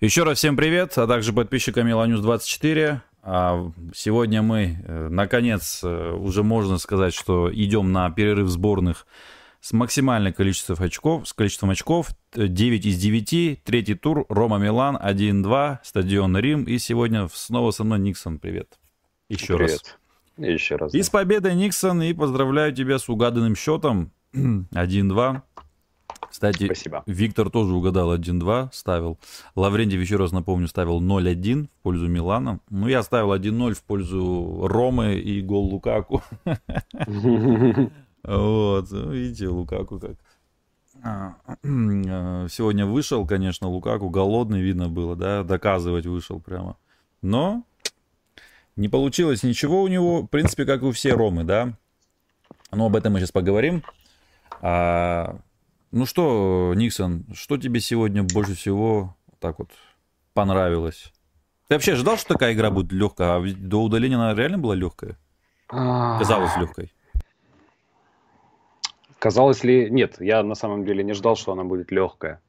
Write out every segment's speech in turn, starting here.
Еще раз всем привет, а также подписчикам Меланюс 24. А, сегодня мы, э, наконец, э, уже можно сказать, что идем на перерыв сборных с максимальным количеством очков, с количеством очков 9 из 9, третий тур, Рома Милан 1-2, стадион Рим, и сегодня снова со мной Никсон, привет. Еще привет. раз. Еще раз. И с победой, Никсон, и поздравляю тебя с угаданным счетом 1-2. Кстати, Спасибо. Виктор тоже угадал 1-2, ставил. Лаврентьев, еще раз напомню, ставил 0-1 в пользу Милана. Ну, я ставил 1-0 в пользу Ромы и гол Лукаку. Вот, видите, Лукаку как. А, сегодня вышел, конечно, Лукаку голодный, видно было, да, доказывать вышел прямо. Но не получилось ничего у него, в принципе, как и у всех Ромы, да. Но об этом мы сейчас поговорим. Ну что, Никсон, что тебе сегодня больше всего так вот понравилось? Ты вообще ждал, что такая игра будет легкая? А до удаления она реально была легкая? А. Казалось легкой. Казалось ли... Нет, я на самом деле не ждал, что она будет легкая.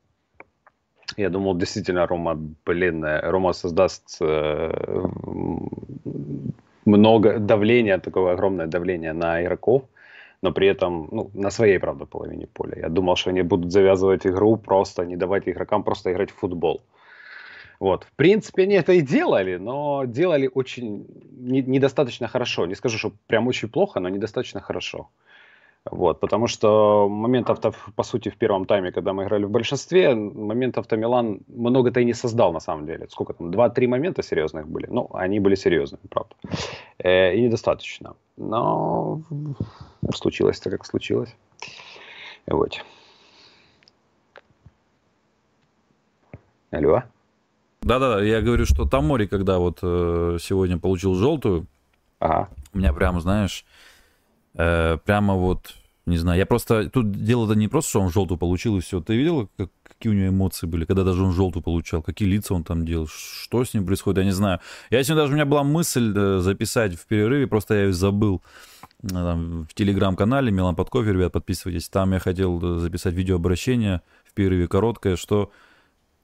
Я думал, действительно, Рома, блин, Рома создаст э, много давления, такое огромное давление на игроков но при этом ну, на своей, правда, половине поля. Я думал, что они будут завязывать игру, просто не давать игрокам просто играть в футбол. Вот. В принципе, они это и делали, но делали очень не, недостаточно хорошо. Не скажу, что прям очень плохо, но недостаточно хорошо. Вот, потому что моментов-то, по сути, в первом тайме, когда мы играли в большинстве, моментов-то Милан много-то и не создал, на самом деле. Сколько там, два-три момента серьезных были. Ну, они были серьезными, правда. Э, и недостаточно. Но случилось-то, как случилось. Вот. Алло? Да-да, я говорю, что Тамори, когда вот э, сегодня получил желтую, ага. у меня прямо, знаешь, э, прямо вот, не знаю, я просто, тут дело-то не просто, что он желтую получил и все. Ты видел, как, какие у него эмоции были, когда даже он желтую получал, какие лица он там делал, что с ним происходит, я не знаю. Я сегодня даже, у меня была мысль э, записать в перерыве, просто я ее забыл э, там, в телеграм-канале Милан под кофе, ребят, подписывайтесь. Там я хотел э, записать видеообращение в перерыве короткое, что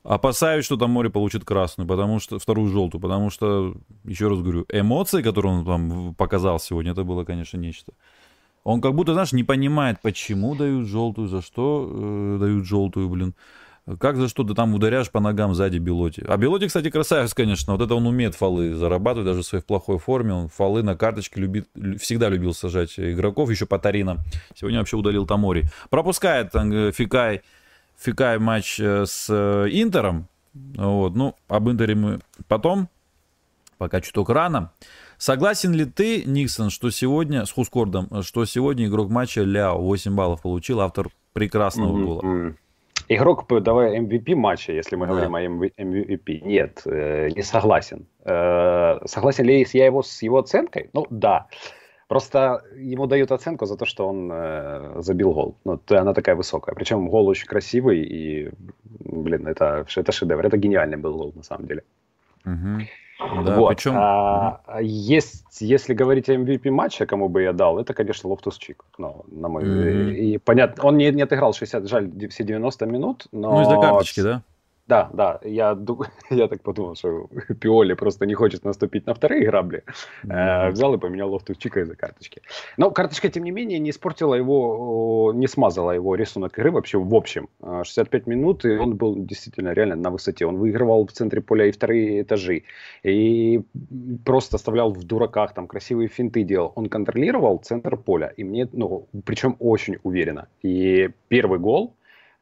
опасаюсь, что там море получит красную, потому что вторую желтую, потому что, еще раз говорю, эмоции, которые он там показал сегодня, это было, конечно, нечто. Он как будто, знаешь, не понимает, почему дают желтую, за что э, дают желтую, блин. Как за что ты там ударяешь по ногам сзади Белоти? А Белоти, кстати, красавец, конечно. Вот это он умеет фолы зарабатывать, даже в своей плохой форме. Он фолы на карточке любит, всегда любил сажать игроков, еще по Тарина. Сегодня вообще удалил Тамори. Пропускает э, Фикай, Фикай матч э, с э, Интером. Вот. Ну, об Интере мы потом. Пока чуток рано. Согласен ли ты, Никсон, что сегодня, с Хускордом, что сегодня игрок матча Ляо 8 баллов получил, автор прекрасного гола? Mm-hmm. Игрок, давай MVP матча, если мы да. говорим о MVP. Нет, э, не согласен. Э, согласен ли я его с его оценкой? Ну, да. Просто ему дают оценку за то, что он э, забил гол. Ну, она такая высокая. Причем гол очень красивый и, блин, это, это шедевр. Это гениальный был гол, на самом деле. Угу. Да, вот. причем... А, есть, если говорить о MVP матча, кому бы я дал, это, конечно, Лофтус Чик. Ну, на мой... Mm-hmm. И понятно, он не, не отыграл 60, жаль, все 90 минут, но... Ну, из-за карточки, да? Да, да, я, я так подумал, что Пиоли просто не хочет наступить на вторые грабли. Mm-hmm. взял и поменял Лофтус-Чика из-за карточки. Но карточка, тем не менее, не испортила его, не смазала его рисунок игры вообще в общем. 65 а, минут, и он был действительно реально на высоте. Он выигрывал в центре поля и вторые этажи. И просто оставлял в дураках, там красивые финты делал. Он контролировал центр поля. И мне, ну, причем очень уверенно. И первый гол,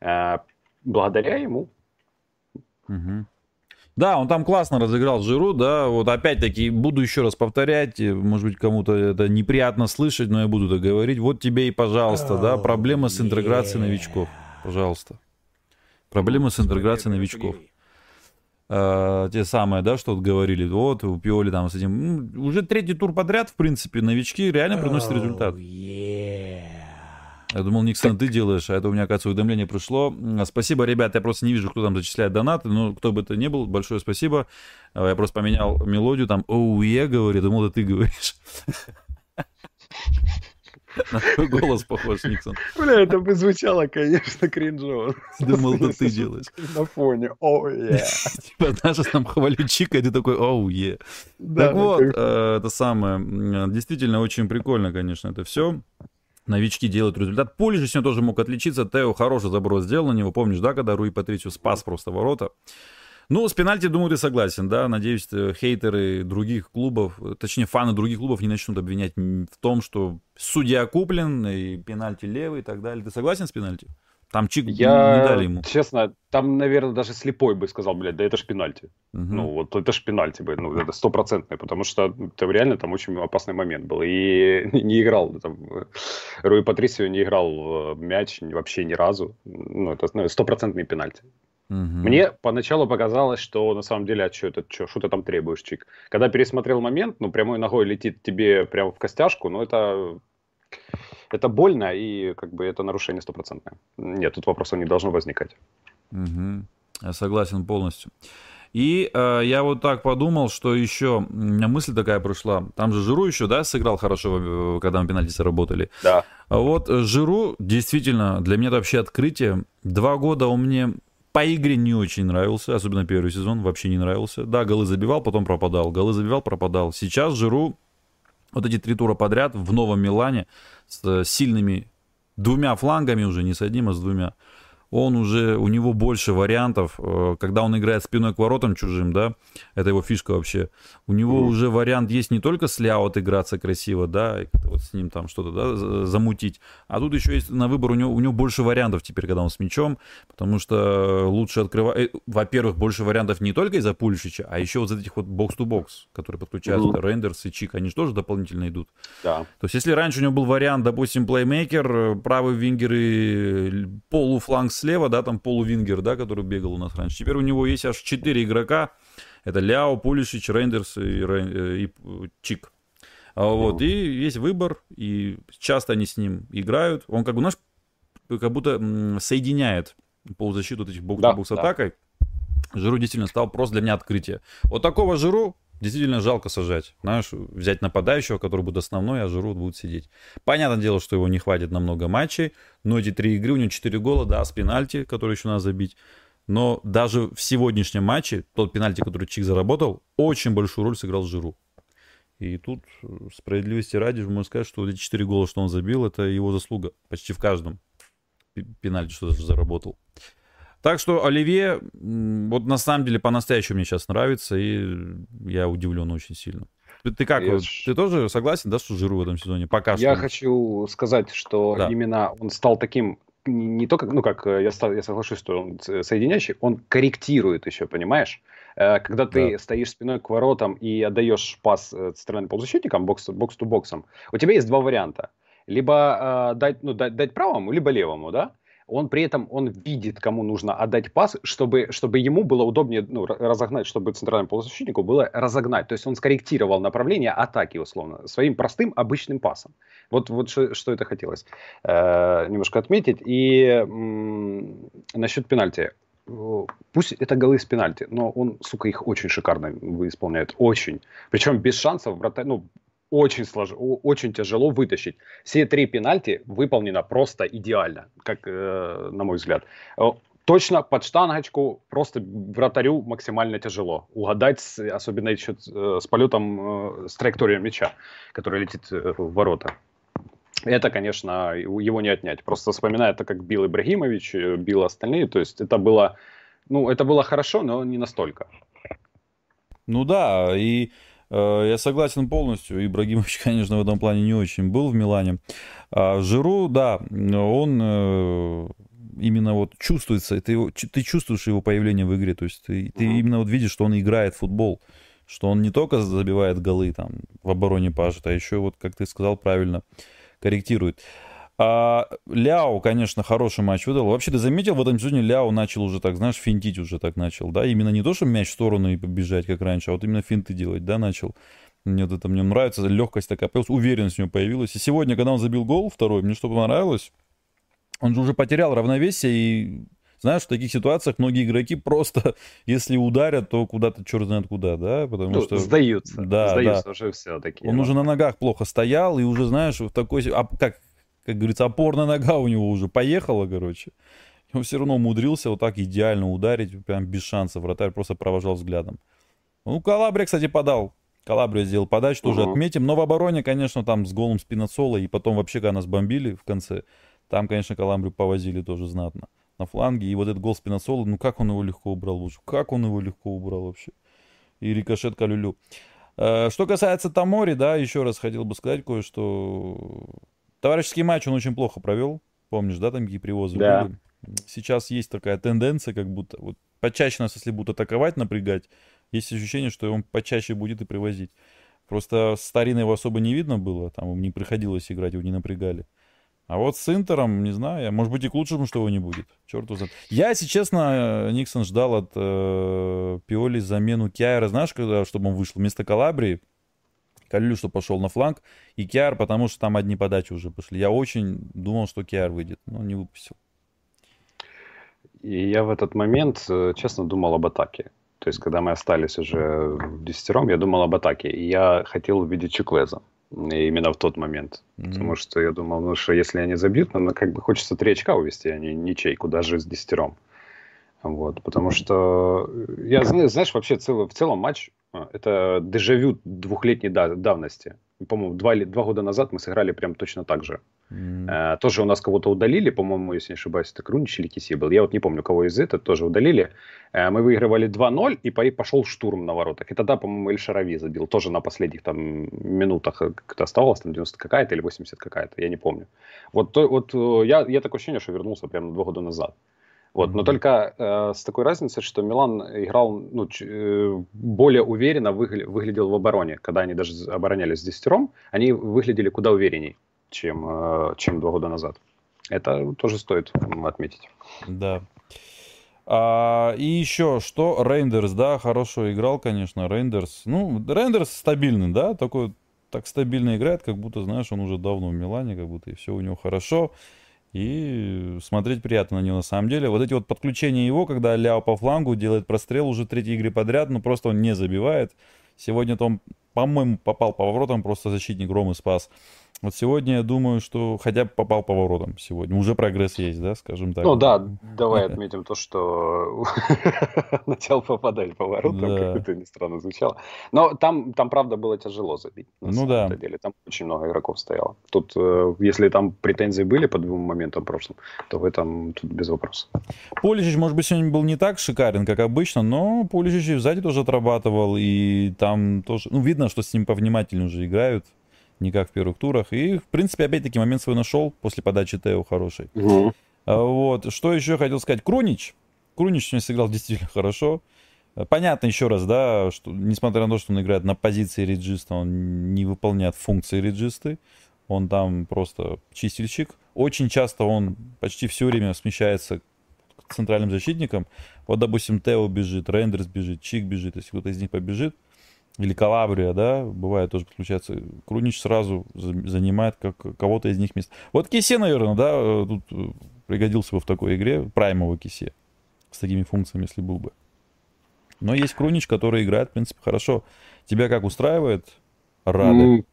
э, благодаря ему, Угу. Да, он там классно разыграл Жиру, да, вот опять-таки буду еще раз повторять, может быть, кому-то это неприятно слышать, но я буду это говорить. Вот тебе и, пожалуйста, oh, да, проблема с интеграцией yeah. новичков, пожалуйста. Проблема с интеграцией новичков. Uh, те самые, да, что вот говорили, вот у Пиоли там с этим, ну, уже третий тур подряд, в принципе, новички реально приносят oh, результат. Yeah. Я думал, Никсон, ты делаешь, а это у меня, оказывается, уведомление пришло. Спасибо, ребят, я просто не вижу, кто там зачисляет донаты, но кто бы это ни был, большое спасибо. А, я просто поменял мелодию, там, оу, я говорю, думал, это ты говоришь. На твой голос похож, Никсон. Бля, это бы звучало, конечно, кринжово. Думал, это ты делаешь. На фоне. Оу, е. Типа, даже там хвалю Чика, и ты такой, оу, е. Так вот, э, это самое, действительно очень прикольно, конечно, это все. Новички делают результат. Пулиш сегодня тоже мог отличиться. Тео хороший заброс сделал на него. Помнишь, да, когда Руи Патричу спас просто ворота. Ну, с пенальти, думаю, ты согласен, да? Надеюсь, э, хейтеры других клубов, э, точнее, фаны других клубов не начнут обвинять в том, что судья куплен, и пенальти левый и так далее. Ты согласен с пенальти? Там чик я, не дали ему. Честно, там, наверное, даже слепой бы сказал, блядь, да это ж пенальти. Угу. Ну, вот это ж пенальти бы, ну, это стопроцентный, потому что это реально там очень опасный момент был. И не играл, там, Руи Патрисио не играл мяч вообще ни разу. Ну, это ну, стопроцентный пенальти. Угу. Мне поначалу показалось, что на самом деле, а что это, что, что ты там требуешь, Чик? Когда пересмотрел момент, ну, прямой ногой летит тебе прямо в костяшку, ну, это, это больно, и как бы это нарушение стопроцентное. Нет, тут вопросов не должно возникать. Угу. Я согласен полностью. И э, я вот так подумал, что еще, у меня мысль такая пришла, там же Жиру еще, да, сыграл хорошо, когда мы пенальти сработали. Да. А вот Жиру, действительно, для меня это вообще открытие. Два года он мне по игре не очень нравился, особенно первый сезон, вообще не нравился. Да, голы забивал, потом пропадал. Голы забивал, пропадал. Сейчас Жиру вот эти три тура подряд в Новом Милане с сильными двумя флангами уже, не с одним, а с двумя он уже, у него больше вариантов, э, когда он играет спиной к воротам чужим, да, это его фишка вообще. У него mm. уже вариант есть не только с ляо отыграться красиво, да, и вот с ним там что-то, да, замутить, а тут еще есть на выбор, у него, у него больше вариантов теперь, когда он с мячом, потому что лучше открывать, э, во-первых, больше вариантов не только из-за Пульшича, а еще вот из этих вот бокс-то-бокс, которые подключаются, mm. Рендерс и Чик, они же тоже дополнительно идут. Да. То есть если раньше у него был вариант, допустим, плеймейкер, э, правый вингер и полуфланг слева, да, там полувингер, да, который бегал у нас раньше. Теперь у него есть аж 4 игрока. Это Ляо, Пулишич, Рейндерс и, э, и, и Чик. А, вот, и есть выбор, и часто они с ним играют. Он как бы, наш как будто соединяет полузащиту вот этих бокс-бокс да, атакой. Да. Жиру действительно стал просто для меня открытие. Вот такого Жиру действительно жалко сажать. Знаешь, взять нападающего, который будет основной, а Жиру будет сидеть. Понятное дело, что его не хватит на много матчей, но эти три игры, у него четыре гола, да, с пенальти, который еще надо забить. Но даже в сегодняшнем матче, тот пенальти, который Чик заработал, очень большую роль сыграл Жиру. И тут справедливости ради можно сказать, что эти четыре гола, что он забил, это его заслуга. Почти в каждом пенальти что заработал. Так что Оливье, вот на самом деле по-настоящему мне сейчас нравится, и я удивлен очень сильно. Ты, ты как, я... ты тоже согласен, да, что Жиру в этом сезоне? Пока я что. хочу сказать, что да. именно он стал таким не только, ну как, я, стал, я соглашусь, что он соединяющий, он корректирует еще, понимаешь? Э, когда ты да. стоишь спиной к воротам и отдаешь пас э, центральным полузащитникам, бокс-то-боксом, у тебя есть два варианта. Либо э, дать, ну, дать, дать правому, либо левому, да? Он при этом он видит, кому нужно отдать пас, чтобы, чтобы ему было удобнее ну, разогнать, чтобы центральному полузащитнику было разогнать. То есть он скорректировал направление атаки, условно, своим простым обычным пасом. Вот, вот что, что это хотелось э, немножко отметить. И м- насчет пенальти. Пусть это голы с пенальти, но он, сука, их очень шикарно исполняет. Очень. Причем без шансов вратарь, ну, очень, слож... очень тяжело вытащить. Все три пенальти выполнено просто идеально, как э, на мой взгляд. Э, точно под штангочку, просто вратарю максимально тяжело. Угадать, особенно еще э, с полетом, э, с траекторией мяча, который летит в ворота. Это, конечно, его не отнять. Просто вспоминая это, как бил Ибрагимович, бил остальные. То есть это было, ну, это было хорошо, но не настолько. Ну да, и Э, я согласен полностью. Ибрагимович, конечно, в этом плане не очень был в Милане. А Жиру, да, он э, именно вот чувствуется, ты, ты чувствуешь его появление в игре, то есть ты, ты именно вот видишь, что он играет в футбол, что он не только забивает голы там в обороне пашет, а еще вот, как ты сказал правильно, корректирует. А Ляо, конечно, хороший матч выдал. Вообще, ты заметил, в этом сезоне Ляо начал уже так, знаешь, финтить уже так начал, да? Именно не то, что мяч в сторону и побежать, как раньше, а вот именно финты делать, да, начал. Мне вот это мне нравится, легкость такая появилась, уверенность у него появилась. И сегодня, когда он забил гол второй, мне что понравилось, он же уже потерял равновесие и знаешь, в таких ситуациях многие игроки просто, если ударят, то куда-то черт знает куда, да, потому ну, что... сдаются, да, сдаются да. уже все такие. Он уже на ногах плохо стоял, и уже, знаешь, в такой... А, как, как говорится, опорная нога у него уже поехала, короче. Он все равно умудрился вот так идеально ударить, прям без шансов. Вратарь просто провожал взглядом. Ну, Калабрия, кстати, подал. Калабрия сделал подачу, тоже uh-huh. отметим. Но в обороне, конечно, там с голым Спинацола, и потом вообще, когда нас бомбили в конце, там, конечно, Каламбрию повозили тоже знатно на фланге. И вот этот гол Спинацола, ну как он его легко убрал лучше? Как он его легко убрал вообще? И рикошет Калюлю. Э, что касается Тамори, да, еще раз хотел бы сказать кое-что. Товарищеский матч он очень плохо провел. Помнишь, да, там какие привозы да. были? Сейчас есть такая тенденция, как будто вот почаще нас, если будут атаковать, напрягать, есть ощущение, что он почаще будет и привозить. Просто старина его особо не видно было, там не приходилось играть, его не напрягали. А вот с Интером, не знаю, может быть и к лучшему, что его не будет. Черт узнает. Я, если честно, Никсон ждал от э, Пиоли замену Киара, знаешь, когда, чтобы он вышел вместо Калабрии. Калюлю, что пошел на фланг, и Киар, потому что там одни подачи уже пошли. Я очень думал, что Киар выйдет, но не выпустил. И я в этот момент, э, честно, думал об атаке. То есть, когда мы остались уже в десятером, я думал об атаке. И я хотел увидеть Чуклеза. Именно в тот момент. Mm-hmm. Потому что я думал, ну что если они забьют, ну как бы хочется три очка увести, а не ничейку, даже с десятером. Вот, потому что я, знаешь, вообще целый, в целом матч это дежавю двухлетней давности. По-моему, два, два года назад мы сыграли прям точно так же. Mm. тоже у нас кого-то удалили, по-моему, если не ошибаюсь, это Крунич или Киси был. Я вот не помню, кого из этого тоже удалили. Э, мы выигрывали 2-0, и пошел штурм на воротах. И тогда, по-моему, Эль Шарави забил. Тоже на последних там минутах как-то оставалось, там 90 какая-то или 80 какая-то, я не помню. Вот, то, вот э, я, я такое ощущение, что вернулся прямо два года назад. Вот, но только э, с такой разницей, что Милан играл ну, ч, э, более уверенно, выгля, выглядел в обороне. Когда они даже оборонялись с десятером, они выглядели куда уверенней, чем, э, чем два года назад. Это тоже стоит отметить. Да. А, и еще, что Рейндерс, да, хорошо играл, конечно, Рейндерс. Ну, Рейндерс стабильный, да, такой, так стабильно играет, как будто, знаешь, он уже давно в Милане, как будто и все у него хорошо и смотреть приятно на него на самом деле. Вот эти вот подключения его, когда Ляо по флангу делает прострел уже третьей игры подряд, ну просто он не забивает. Сегодня-то он, по-моему, попал по воротам, просто защитник Ромы спас. Вот сегодня я думаю, что хотя бы попал по воротам сегодня. Уже прогресс есть, да, скажем так. Ну да, давай отметим то, что начал попадать по воротам, как это ни странно звучало. Но там, там правда, было тяжело забить. На ну да. деле. Там очень много игроков стояло. Тут, э, если там претензии были по двум моментам прошлым, то в этом тут без вопросов. Поличич, может быть, сегодня был не так шикарен, как обычно, но Поличич и сзади тоже отрабатывал, и там тоже, ну, видно, что с ним повнимательнее уже играют не как в первых турах. И, в принципе, опять-таки момент свой нашел после подачи Тео хороший. Угу. Вот. Что еще хотел сказать? Крунич. Крунич сегодня сыграл действительно хорошо. Понятно еще раз, да, что несмотря на то, что он играет на позиции реджиста, он не выполняет функции реджисты. Он там просто чистильщик. Очень часто он почти все время смещается к центральным защитникам. Вот, допустим, Тео бежит, Рендерс бежит, Чик бежит. Если кто-то из них побежит, или Калабрия, да, бывает тоже подключается. Крунич сразу занимает как кого-то из них мест. Вот Кисе, наверное, да, э, тут э, пригодился бы в такой игре, праймовый Кисе, с такими функциями, если был бы. Но есть Крунич, который играет, в принципе, хорошо. Тебя как устраивает? Рады?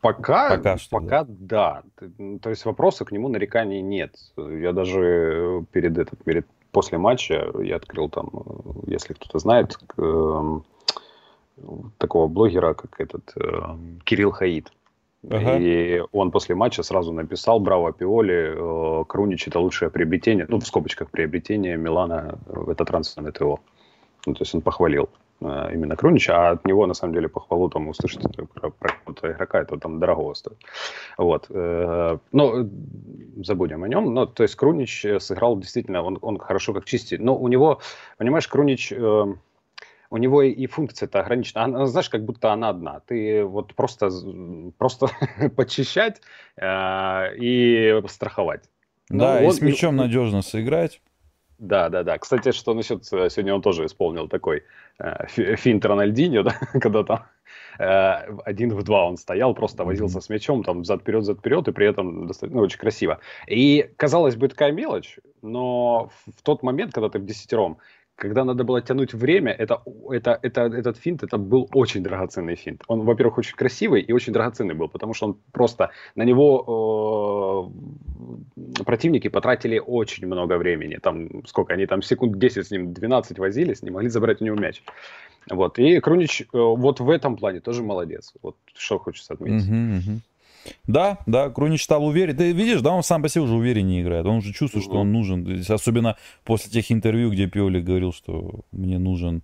Пока, пока, что, пока да. да. То есть вопроса к нему нареканий нет. Я даже э, перед этот, перед после матча я открыл там, если кто-то знает, эм, такого блогера, как этот э, Кирилл Хаид. Ага. И он после матча сразу написал «Браво, Пиоли, э, Крунич – это лучшее приобретение», ну, в скобочках, приобретение Милана в это трансферное ТО. Ну, то есть он похвалил э, именно Крунича, а от него, на самом деле, похвалу там услышать про, про какого-то игрока, это там дорого стоит. Вот. Э, но забудем о нем. Но, то есть Крунич сыграл действительно, он, он хорошо как чистит. Но у него, понимаешь, Крунич... Э, у него и функция-то ограничена. Она, знаешь, как будто она одна. Ты вот просто, просто почищать э, и страховать. Да, ну, и с мячом и... надежно сыграть. Да, да, да. Кстати, что насчет... Э, сегодня он тоже исполнил такой э, финт Рональдинho, да, когда там э, один в два он стоял, просто возился с мячом, там, зад-вперед, зад-вперед, и при этом достаточно, ну, очень красиво. И, казалось бы, такая мелочь, но в тот момент, когда ты в десятером, когда надо было тянуть время, это, это, это, этот финт, это был очень драгоценный финт. Он, во-первых, очень красивый и очень драгоценный был, потому что он просто, на него э, противники потратили очень много времени. Там, сколько, они там секунд 10 с ним, 12 возились, не могли забрать у него мяч. Вот. И Крунич э, вот в этом плане тоже молодец. Вот что хочется отметить. Uh-huh, uh-huh. Да, да, Крунич стал уверен. Ты видишь, да, он сам по себе уже увереннее играет. Он уже чувствует, что он нужен. Особенно после тех интервью, где Пиоли говорил, что мне нужен,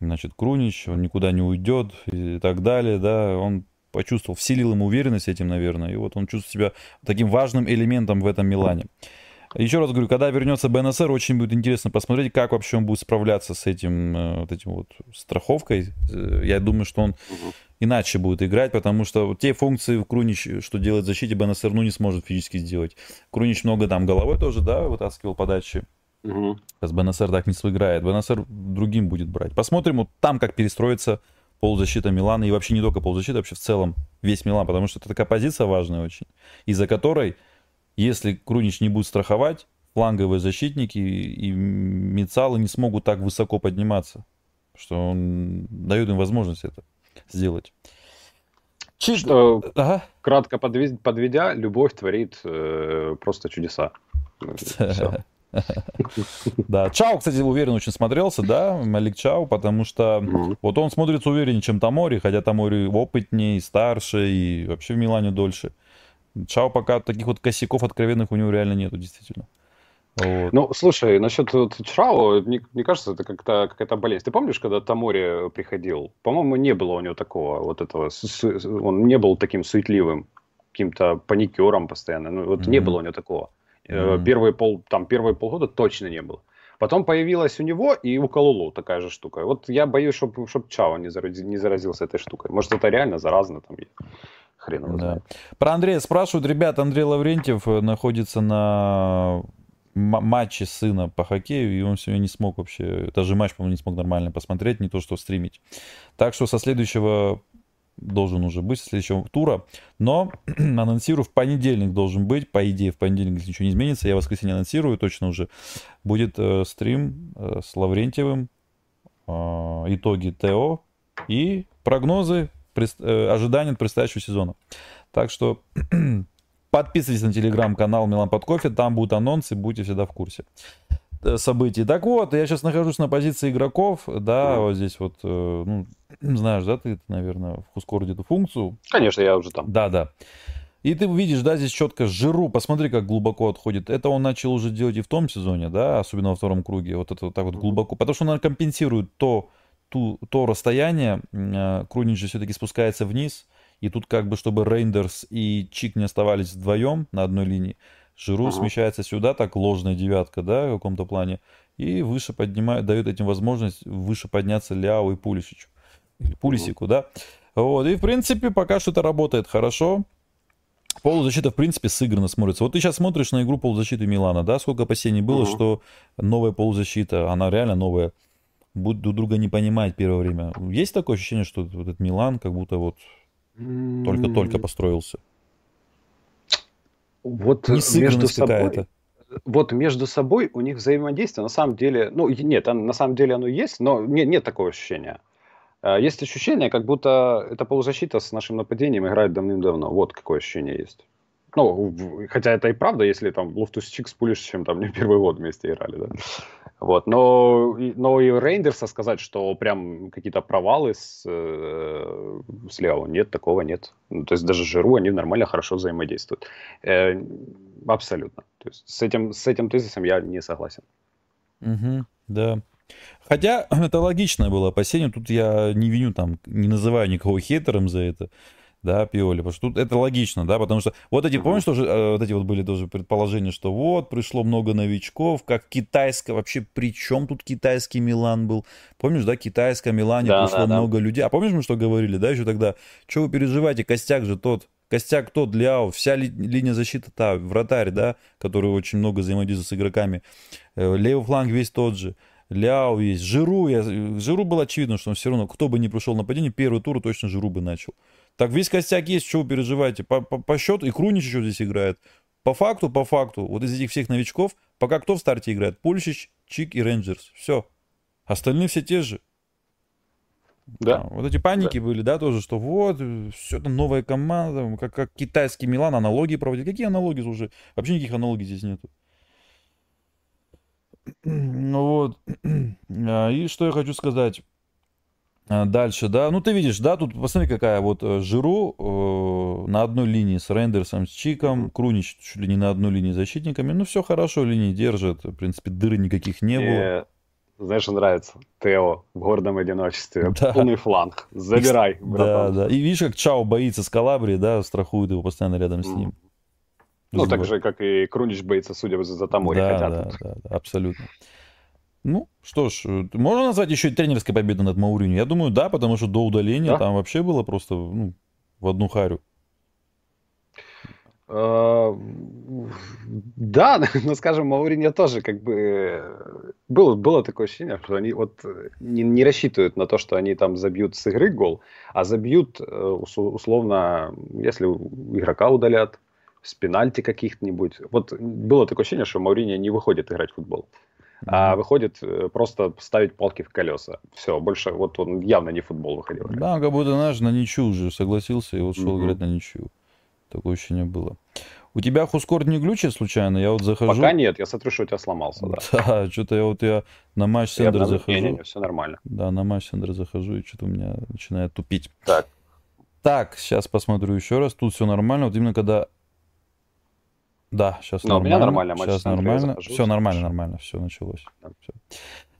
значит, Крунич, он никуда не уйдет и так далее, да. Он почувствовал, вселил ему уверенность этим, наверное. И вот он чувствует себя таким важным элементом в этом Милане. Еще раз говорю, когда вернется БНСР, очень будет интересно посмотреть, как вообще он будет справляться с этим, э, вот этим вот страховкой. Э, я думаю, что он иначе будет играть, потому что те функции в Крунич, что делает в защите, БНСР ну не сможет физически сделать. Крунич много там головой тоже, да, вытаскивал подачи. Угу. Сейчас БНСР так не сыграет. БНСР другим будет брать. Посмотрим вот там, как перестроится полузащита Милана. И вообще не только полузащита, вообще в целом весь Милан. Потому что это такая позиция важная очень, из-за которой если Крунич не будет страховать, фланговые защитники и Мицалы не смогут так высоко подниматься, что он дает им возможность это сделать. Чиж... Что, ага. кратко подведя, любовь творит э, просто чудеса. Да, Чау, кстати, уверен очень смотрелся, да, Малик Чау, потому что вот он смотрится увереннее, чем Тамори, хотя Тамори опытнее, старше и вообще в Милане дольше. Чао пока таких вот косяков откровенных у него реально нету, действительно. Вот. Ну, слушай, насчет вот Чао, мне, мне кажется, это как-то какая-то болезнь. Ты помнишь, когда Тамори приходил? По-моему, не было у него такого вот этого, он не был таким суетливым, каким-то паникером постоянно. Ну, вот mm-hmm. не было у него такого. Mm-hmm. Первые, пол, там, первые полгода точно не было. Потом появилась у него и у Калулу такая же штука. Вот я боюсь, чтобы чтоб Чао не, заразился, не заразился этой штукой. Может, это реально заразно там хрен его да. Про Андрея спрашивают, ребят, Андрей Лаврентьев э, находится на матче сына по хоккею, и он сегодня не смог вообще, даже матч, по-моему, не смог нормально посмотреть, не то что стримить. Так что со следующего должен уже быть, со следующего тура. Но анонсирую, в понедельник должен быть, по идее, в понедельник, если ничего не изменится, я в воскресенье анонсирую, точно уже будет э, стрим э, с Лаврентьевым, э, итоги ТО и прогнозы Э, ожидания предстоящего сезона. Так что подписывайтесь на телеграм-канал Милан под кофе, там будут анонсы, будете всегда в курсе э, событий. Так вот, я сейчас нахожусь на позиции игроков, да, вот здесь вот, э, ну, знаешь, да, ты, наверное, в Хускорде эту функцию. Конечно, я уже там. Да, да. И ты видишь, да, здесь четко Жиру, посмотри, как глубоко отходит. Это он начал уже делать и в том сезоне, да, особенно во втором круге, вот это вот так вот глубоко, потому что он компенсирует то, ту, то расстояние, э, Крунич же все-таки спускается вниз, и тут как бы, чтобы Рейндерс и Чик не оставались вдвоем на одной линии, Жиру ага. смещается сюда, так ложная девятка, да, в каком-то плане, и выше поднимает, дает этим возможность выше подняться Ляо и Пулисичу, или Пулисику, ага. да. Вот, и в принципе пока что это работает хорошо. Полузащита, в принципе, сыграно смотрится. Вот ты сейчас смотришь на игру полузащиты Милана, да, сколько опасений было, ага. что новая полузащита, она реально новая будут друг друга не понимать первое время. Есть такое ощущение, что вот этот Милан как будто вот только-только построился? Вот между собой, вот между собой у них взаимодействие на самом деле, ну нет, на самом деле оно есть, но нет, нет такого ощущения. А, есть ощущение, как будто эта полузащита с нашим нападением играет давным-давно. Вот какое ощущение есть. Ну, хотя это и правда, если там Лофтус-Чик с Пулишичем там не первый год вместе играли, да. Вот, но, но и Рейндерса сказать, что прям какие-то провалы с, э, с нет, такого нет. Ну, то есть даже Жиру они нормально, хорошо взаимодействуют. Э, абсолютно. То есть с этим, с этим тезисом я не согласен. Угу, да. Хотя это логичное было опасение, тут я не виню там, не называю никого хейтером за это да, Пиоли, потому что тут это логично, да, потому что вот эти, помнишь, тоже, э, вот эти вот были тоже предположения, что вот, пришло много новичков, как китайское, вообще, при чем тут китайский Милан был? Помнишь, да, китайское Милане да, пришло да, много да. людей, а помнишь, мы что говорили, да, еще тогда, что вы переживаете, костяк же тот, Костяк тот, Ляо, вся ли, линия защиты та, вратарь, да, который очень много взаимодействует с игроками. Э, левый фланг весь тот же. Ляо есть, Жиру, я, Жиру было очевидно, что он все равно, кто бы ни пришел на нападение, первый тур точно Жиру бы начал. Так весь костяк есть, что вы переживаете? По, по, по счету, и Крунич еще здесь играет. По факту, по факту, вот из этих всех новичков, пока кто в старте играет? Пульщич, Чик и Рейнджерс. Все. Остальные все те же. Да. А, вот эти паники да. были, да, тоже, что вот, все там новая команда, как, как китайский Милан, аналогии проводит. Какие аналогии уже? Вообще никаких аналогий здесь нету. Ну вот. А, и что я хочу сказать. А, дальше, да. Ну, ты видишь, да, тут посмотри, какая вот э, Жиру э, на одной линии с Рендерсом, с Чиком, Крунич чуть ли не на одной линии с защитниками. Ну, все хорошо, линии держит. В принципе, дыры никаких не было. Знаешь, что нравится? Тео в гордом одиночестве. Да. Полный фланг. Забирай, братан. Да, да. И видишь, как Чао боится Скалабри, да, страхует его постоянно рядом с ним. Ну, так же, как и Крунич боится, судя за Тамори, да, хотя да, да, да, абсолютно. Ну, что ж, можно назвать еще и тренерской победой над Мауринью? Я думаю, да, потому что до удаления да? там вообще было просто ну, в одну харю. А, да, но, скажем, Мауриньо тоже как бы было, было такое ощущение, что они вот не, не рассчитывают на то, что они там забьют с игры гол, а забьют э, условно, если игрока удалят, с пенальти каких-нибудь. Вот было такое ощущение, что Мауриньо не выходит играть в футбол а выходит э, просто ставить палки в колеса. Все, больше вот он явно не футбол выходил. Да, как будто, знаешь, на ничью уже согласился и вот шел mm-hmm. играть на ничью. Такое ощущение было. У тебя Хускорд не глючит случайно? Я вот захожу... Пока нет, я смотрю, что у тебя сломался, да. Да, что-то я вот я на матч Сендер захожу. Не, не, не, все нормально. Да, на матч Сендер захожу, и что-то у меня начинает тупить. Так. Так, сейчас посмотрю еще раз. Тут все нормально. Вот именно когда да, сейчас Но нормально. у меня нормально. Сейчас нормально. Захожу, все нормально, нормально, все началось. Да. Все.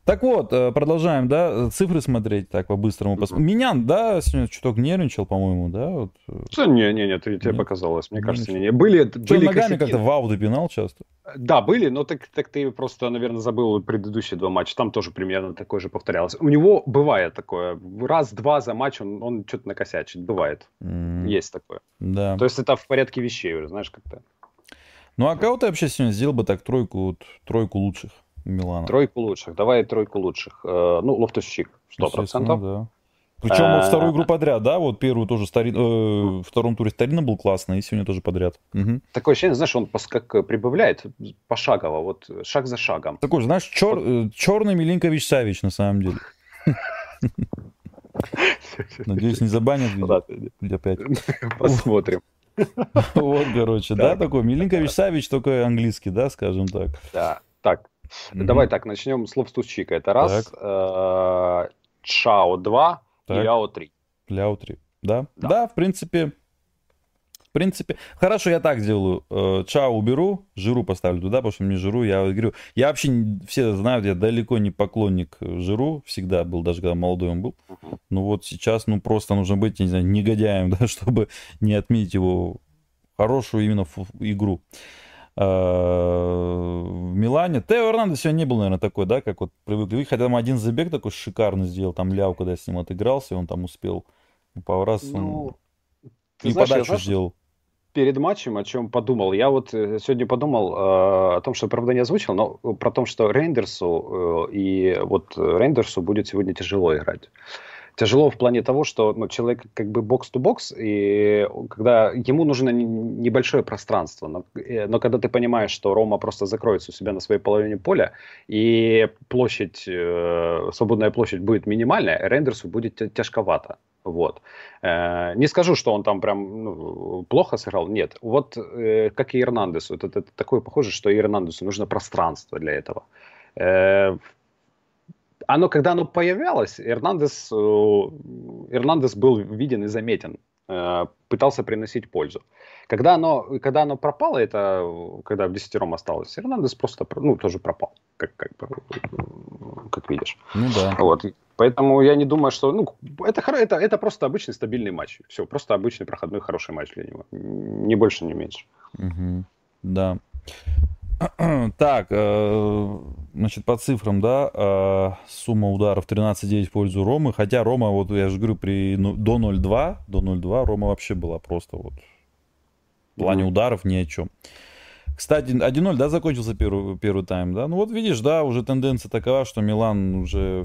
Так вот, э, продолжаем, да, цифры смотреть так по-быстрому. Mm-hmm. Пос... Менян, да, сегодня чуток нервничал, по-моему, да? Вот. Э, не, не, не, тебе показалось, мне не кажется, не, не. Были, Что, были ногами как-то в ауды пинал часто? Да, были, но так, так ты просто, наверное, забыл предыдущие два матча, там тоже примерно такое же повторялось. У него бывает такое, раз-два за матч он, он что-то накосячит, бывает, mm-hmm. есть такое. Да. То есть это в порядке вещей, знаешь, как-то. Ну а кого ты вообще сегодня сделал бы так тройку, вот, тройку лучших Милана? Тройку лучших. Давай тройку лучших. Э, ну, сто процентов. Да. Причем вот э, вторую игру подряд, да? Вот первую тоже старин... э, втором туре Старина был классно, и сегодня тоже подряд. Угу. Такое ощущение, знаешь, он как прибавляет пошагово, вот шаг за шагом. Такой, знаешь, чер... Э, черный Милинкович Савич на самом деле. Надеюсь, не забанят опять. Посмотрим. Вот, короче, да, такой Милинкович Савич, только английский, да, скажем так. Да, так. Давай так, начнем с Лобстусчика. Это раз. Э, Чао 2 и Ляо 3. Ляо 3, да? Да, в принципе, в принципе, хорошо, я так сделаю. Э, Чао уберу, Жиру поставлю туда, потому что мне Жиру, я говорю, я вообще, все знают, я далеко не поклонник Жиру, всегда был, даже когда молодой он был. Ну вот сейчас, ну просто нужно быть, не знаю, негодяем, да, чтобы не отметить его хорошую именно игру. Э, в Милане. Тео Эрнандес сегодня не был, наверное, такой, да, как вот привыкли. Хотя там один забег такой шикарный сделал, там Ляу, когда с ним отыгрался, он там успел пару раз ну, он и знаешь, подачу сделал. Перед матчем о чем подумал? Я вот э, сегодня подумал э, о том, что, правда, не озвучил, но про то, что Рейндерсу э, и вот Рейндерсу будет сегодня тяжело играть тяжело в плане того, что ну, человек как бы бокс-то-бокс, и когда ему нужно небольшое пространство, но, э, но когда ты понимаешь, что Рома просто закроется у себя на своей половине поля, и площадь, э, свободная площадь будет минимальная, Рендерсу будет тяжковато. Вот. Э, не скажу, что он там прям ну, плохо сыграл, нет. Вот э, как и Эрнандесу, это, это такое похоже, что и Эрнандесу нужно пространство для этого. Э, оно, когда оно появлялось, Эрнандес, Эрнандес был виден и заметен, пытался приносить пользу. Когда оно, когда оно пропало, это когда в десятером осталось, Эрнандес просто ну, тоже пропал, как, как, как видишь. Ну да. Вот. Поэтому я не думаю, что ну, это, это, это просто обычный стабильный матч. Все, просто обычный проходной хороший матч для него. Ни больше, ни меньше. Угу. Да. Так, э, значит, по цифрам, да, э, сумма ударов 13-9 в пользу Ромы, хотя Рома, вот я же говорю, при, ну, до 0-2, до 0-2 Рома вообще была просто вот В плане ударов ни о чем. Кстати, 1-0, да, закончился первый, первый тайм, да? Ну вот видишь, да, уже тенденция такова, что Милан уже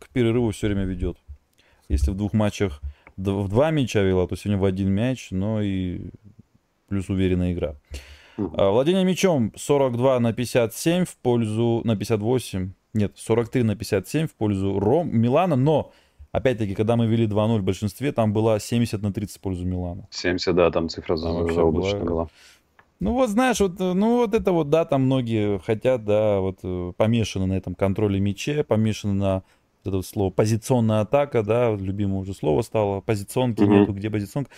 к перерыву все время ведет. Если в двух матчах в два мяча вела, то сегодня в один мяч, но и плюс уверенная игра. Uh-huh. Владение мячом 42 на 57 в пользу, на 58, нет, 43 на 57 в пользу Ром, Милана, но опять-таки, когда мы вели 2-0 в большинстве, там была 70 на 30 в пользу Милана. 70, да, там цифра там заоблачная была. была. Ну вот знаешь, вот, ну вот это вот, да, там многие хотят, да, вот э, помешаны на этом контроле мяча, помешаны на это вот слово позиционная атака, да, любимое уже слово стало, позиционки mm-hmm. нету, где позиционка.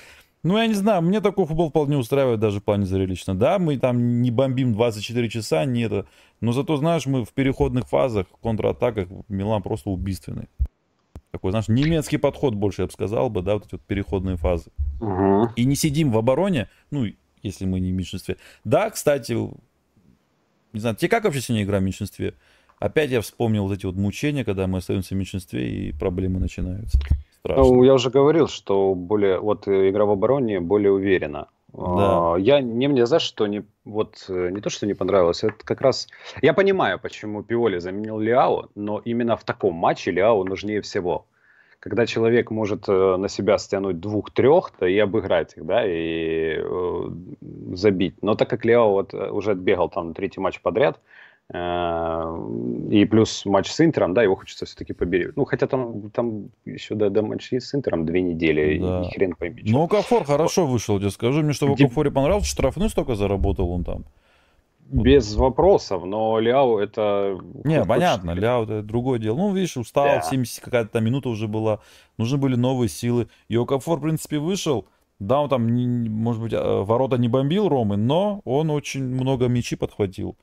Ну, я не знаю, мне такой футбол вполне устраивает даже в плане зрелищно. Да, мы там не бомбим 24 часа, не это. Но зато, знаешь, мы в переходных фазах, в контратаках, Милан просто убийственный. Такой, знаешь, немецкий подход больше, я бы сказал бы, да, вот эти вот переходные фазы. Угу. И не сидим в обороне, ну, если мы не в меньшинстве. Да, кстати, не знаю, тебе как вообще сегодня игра в меньшинстве? Опять я вспомнил вот эти вот мучения, когда мы остаемся в меньшинстве и проблемы начинаются. Страшно. Ну, я уже говорил, что более вот игра в обороне более уверена. Да. А, я не мне за что не вот э, не то что не понравилось, это как раз я понимаю, почему Пиоли заменил Лиао, но именно в таком матче Лиао нужнее всего когда человек может э, на себя стянуть двух-трех, то и обыграть их, да, и э, забить. Но так как Лео вот э, уже отбегал там третий матч подряд, э, и плюс матч с Интером, да, его хочется все-таки поберечь. Ну, хотя там, там еще до, до матча с Интером две недели, да. и хрен пойми. Ну, Кафор хорошо вышел, я скажу. Мне что в Кафоре понравился, штрафную столько заработал он там. Без вопросов, но Ляо это... Не, понятно, Ляо это другое дело. Ну, видишь, устал, да. 70 какая-то минута уже была, нужны были новые силы. И Окафор, в принципе, вышел, да, он там, может быть, а, ворота не бомбил Ромы, но он очень много мячей подхватил.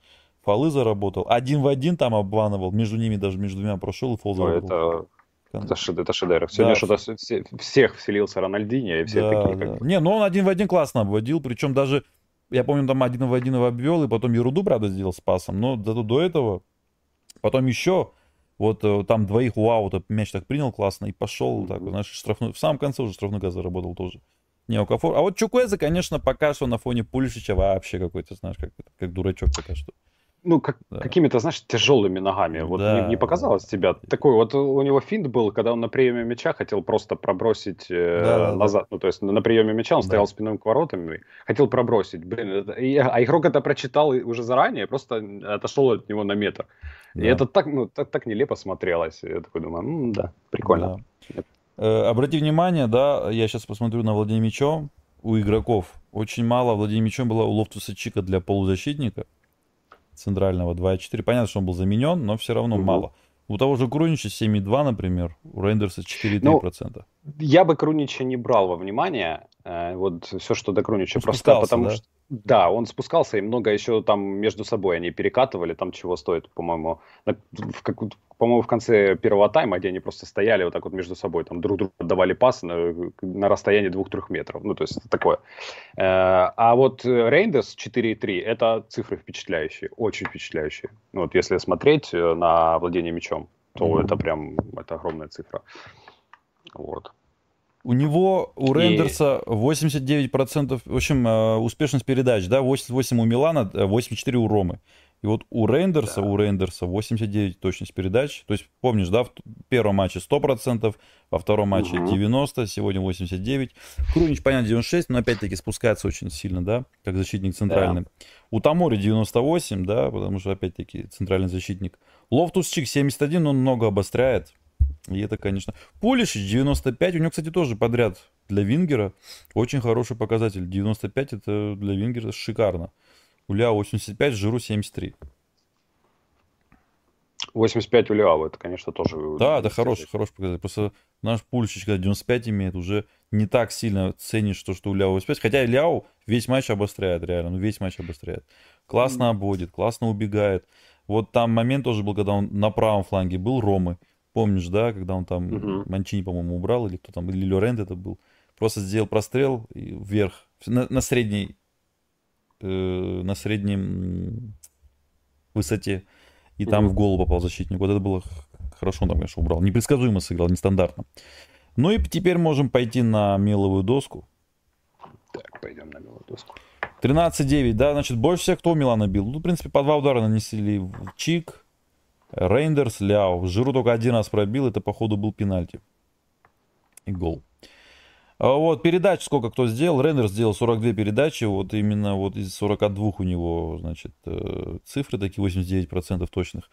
Фолы заработал. Один в один там обманывал, между ними даже между двумя прошел и фол заработал. Это, это, шед, это шедевр. Сегодня да. что-то все, всех вселился Рональдини, и все да, такие. Да. Как... Не, ну он один в один классно обводил, причем даже я помню, там один в один его обвел, и потом ерунду, правда, сделал с пасом. Но зато до этого, потом еще, вот э, там двоих у аута мяч так принял классно и пошел, так, знаешь, штрафной. В самом конце уже штрафной газ заработал тоже. Не, Окафор. А вот Чукуэза, конечно, пока что на фоне Пулишича вообще какой-то, знаешь, как, как дурачок пока что ну, как, да. какими-то, знаешь, тяжелыми ногами. Вот да. не, не показалось тебе? Такой вот у него финт был, когда он на приеме мяча хотел просто пробросить э, да, назад. Да. Ну, то есть на приеме мяча он да. стоял спиной к воротам и хотел пробросить. Блин, это, и, а игрок это прочитал уже заранее, просто отошел от него на метр. Да. И это так, ну, так, так нелепо смотрелось. Я такой думаю, ну, да, прикольно. Да. Э, обрати внимание, да, я сейчас посмотрю на владение мячом у игроков. Очень мало владения мячом было у Лофтуса Чика для полузащитника центрального 2,4. Понятно, что он был заменен, но все равно угу. мало. У того же Крунича 7,2, например, у Рейндерса 4,3%. Ну, я бы Крунича не брал во внимание, э, вот все, что до Крунича, он просто потому да? что... Да, он спускался, и много еще там между собой они перекатывали, там чего стоит, по-моему, в, как, по-моему, в конце первого тайма, где они просто стояли вот так вот между собой, там друг другу отдавали пас на, на расстоянии 2-3 метров. Ну, то есть такое. Э, а вот Рейндерс 4-3 это цифры впечатляющие, очень впечатляющие. Ну, вот если смотреть э, на владение мячом, то mm-hmm. это прям это огромная цифра. Вот. У него, у Рендерса 89%, в общем, э, успешность передач, да, 88 у Милана, 84 у Ромы. И вот у Рейндерса, да. у Рейндерса 89 точность передач. То есть, помнишь, да, в первом матче 100%, во втором матче угу. 90, сегодня 89. Крунич, понятно, 96, но опять-таки спускается очень сильно, да, как защитник центральный. Да. У Тамори 98, да, потому что, опять-таки, центральный защитник. Лофтусчик 71, он много обостряет. И это, конечно... Полишич 95, у него, кстати, тоже подряд для Вингера. Очень хороший показатель. 95 это для Вингера шикарно. У Ляо 85, Жиру 73. 85 у Ляо, это, конечно, тоже... Да, это хороший, хороший показатель. Просто наш пульщик, когда 95 имеет, уже не так сильно ценишь то, что у Ляо 85. Хотя Ляо весь матч обостряет, реально, ну весь матч обостряет. Классно обводит, классно убегает. Вот там момент тоже был, когда он на правом фланге был Ромы. Помнишь, да, когда он там угу. Манчини, по-моему, убрал, или кто там, или Лорент это был. Просто сделал прострел вверх, на, на средней э, на среднем высоте, и там в голову попал защитник. Вот это было хорошо, он там, конечно, убрал. Непредсказуемо сыграл, нестандартно. Ну и теперь можем пойти на меловую доску. Так, пойдем на меловую доску. 13-9, да, значит, больше всех кто у Милана бил? Ну, в принципе, по два удара нанесли Чик, Рейндерс, Ляо. Жиру только один раз пробил, это, походу, был пенальти. И гол. А вот, передач сколько кто сделал. Рейндерс сделал 42 передачи, вот именно вот из 42 у него, значит, э, цифры такие, 89% точных.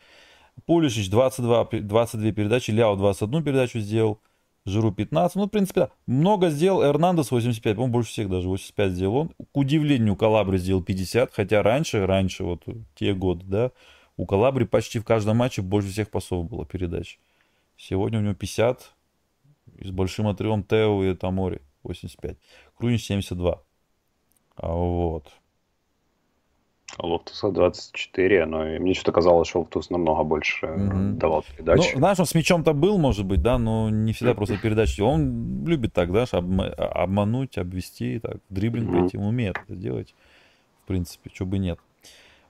Пулишич 22, 22 передачи, Ляо 21 передачу сделал. Жиру 15. Ну, в принципе, да. Много сделал. Эрнандес 85. По-моему, больше всех даже. 85 сделал он. К удивлению, Калабри сделал 50. Хотя раньше, раньше, вот те годы, да, у Калабри почти в каждом матче больше всех пасов было передач. Сегодня у него 50. И с большим отрывом Тео и Тамори 85. Крунич 72. А вот. Лофтуса 24, но мне что-то казалось, что Лофтус намного больше mm-hmm. давал передач. Ну, знаешь, он с мячом-то был, может быть, да, но не всегда просто передачи. Он любит так, да, обмануть, обвести, так, дриблинг mm-hmm. пойти, он умеет это делать, в принципе, что бы нет.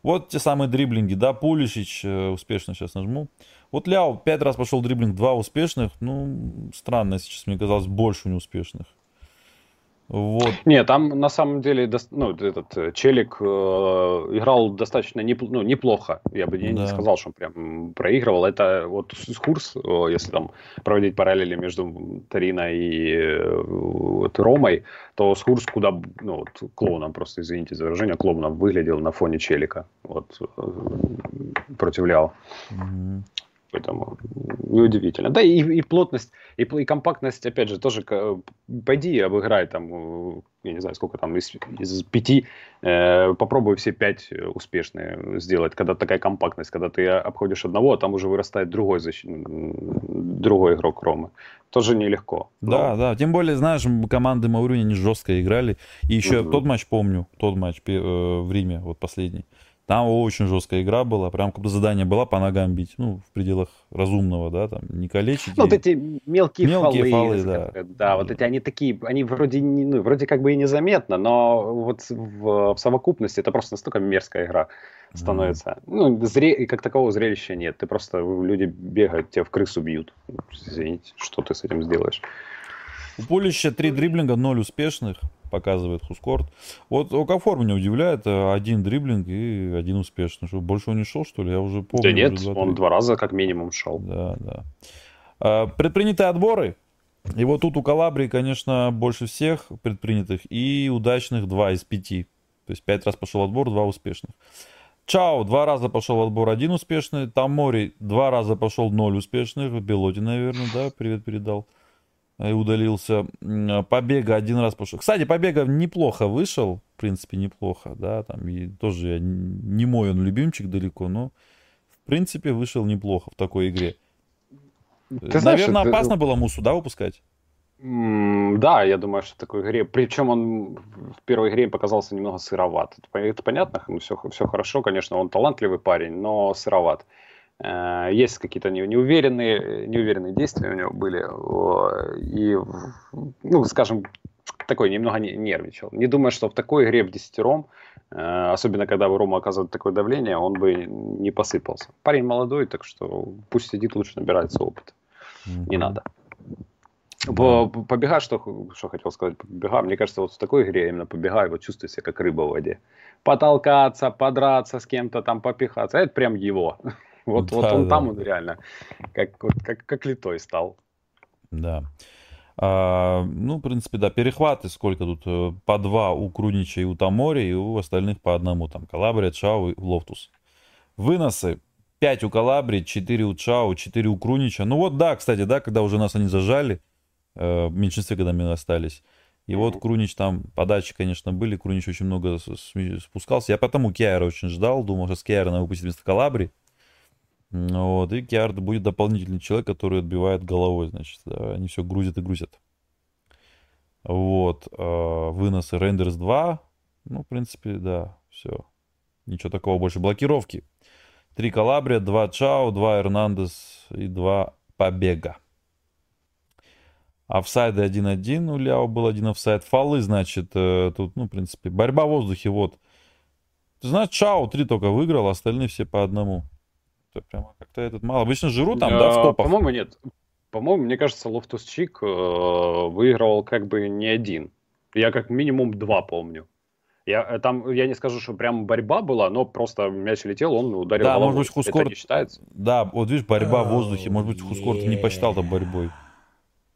Вот те самые дриблинги, да, Пулишич э, успешно сейчас нажму. Вот Ляо пять раз пошел дриблинг, два успешных, ну, странно, сейчас мне казалось, больше неуспешных. Вот. Не, там на самом деле ну, этот э, Челик э, играл достаточно неп, ну, неплохо. Я бы не, да. не сказал, что он прям проигрывал. Это вот Хурс, э, если там проводить параллели между Тарино и э, вот, Ромой, то Хурс куда ну, вот, клоуном, просто извините за выражение, клоуном выглядел на фоне Челика вот, против Ляо. Угу. Поэтому неудивительно. Да, и, и плотность, и, и компактность, опять же, тоже пойди обыграй там, э, я не знаю, сколько там, из, из пяти, э, попробуй все пять успешные сделать, когда такая компактность, когда ты обходишь одного, а там уже вырастает другой, защит, другой игрок Ромы. Тоже нелегко. Да, но... да, тем более, знаешь, команды Маурюни не жестко играли. И еще угу. тот матч помню, тот матч э, в Риме, вот последний. Там очень жесткая игра была, прям как задание было по ногам бить, ну, в пределах разумного, да, там, не калечить. Ну, вот эти мелкие, мелкие фолы, фолы да. да. вот эти, они такие, они вроде, ну, вроде как бы и незаметно, но вот в, в совокупности это просто настолько мерзкая игра становится. Mm. Ну, зре... как такового зрелища нет, ты просто, люди бегают, тебя в крысу бьют. Извините, что ты с этим сделаешь? У Полища три дриблинга, ноль успешных показывает Хускорт. Вот Окафор меня удивляет, э, один дриблинг и один успешный. Что, больше он не шел, что ли? Я уже помню. Да нет, уже он два раза как минимум шел. Да, да. А, предпринятые отборы. И вот тут у Калабрии, конечно, больше всех предпринятых и удачных два из пяти. То есть пять раз пошел отбор, два успешных. Чао два раза пошел отбор, один успешный. Тамори два раза пошел, ноль успешных. Белоти, наверное, да, привет передал и удалился. Побега один раз пошел. Кстати, Побега неплохо вышел, в принципе, неплохо, да, там и тоже я не мой он любимчик далеко, но в принципе вышел неплохо в такой игре. Ты знаешь, Наверное, это... опасно было Мусу, да, выпускать? Да, я думаю, что в такой игре. Причем он в первой игре показался немного сыроват. Это понятно, все, все хорошо, конечно, он талантливый парень, но сыроват. Э, есть какие-то неуверенные, неуверенные действия у него были. И, ну, скажем, такой немного нервничал. Не думаю, что в такой игре в десятером, э, особенно когда Рома оказывает такое давление, он бы не посыпался. Парень молодой, так что пусть сидит, лучше набирается опыт. Mm-hmm. Не надо. По, побега, что, что хотел сказать, побега, мне кажется, вот в такой игре именно побега, вот чувствую себя как рыба в воде. Потолкаться, подраться с кем-то там, попихаться, это прям его. Вот, да, вот он да. там он реально как, вот, как, как литой стал. Да. А, ну, в принципе, да, перехваты сколько тут? Э, по два у Крунича и у Тамори, и у остальных по одному. Там Калабрия, Чау и Лофтус. Выносы 5 у Калабри, 4 у Чау, 4 у Крунича. Ну вот, да, кстати, да, когда уже нас они зажали, э, в меньшинстве, когда мы остались. И вот Крунич там, подачи, конечно, были, Крунич очень много спускался. Я потому Киара очень ждал, думал, что с Киара надо выпустить вместо Калабри. Вот, и Киард будет дополнительный человек, который отбивает головой, значит. Да, они все грузят и грузят. Вот, э, выносы Рендерс 2. Ну, в принципе, да, все. Ничего такого больше. Блокировки. Три Калабрия, два Чао, два Эрнандес и два Побега. Офсайды 1-1, у Ляо был один офсайд. Фолы, значит, э, тут, ну, в принципе, борьба в воздухе, вот. Ты знаешь, Чао три только выиграл, остальные все по одному. Это прямо как-то этот мало. Обычно Жиру там, да, в топах. По-моему, нет. По-моему, мне кажется, Лофтус Чик э, выигрывал как бы не один. Я как минимум два помню. Я, э, там, я не скажу, что прям борьба была, но просто мяч летел, он ударил Да, головой. может быть, WhoScored... Это не считается? Да, вот видишь, борьба в воздухе. Может быть, WhoScored не посчитал там борьбой.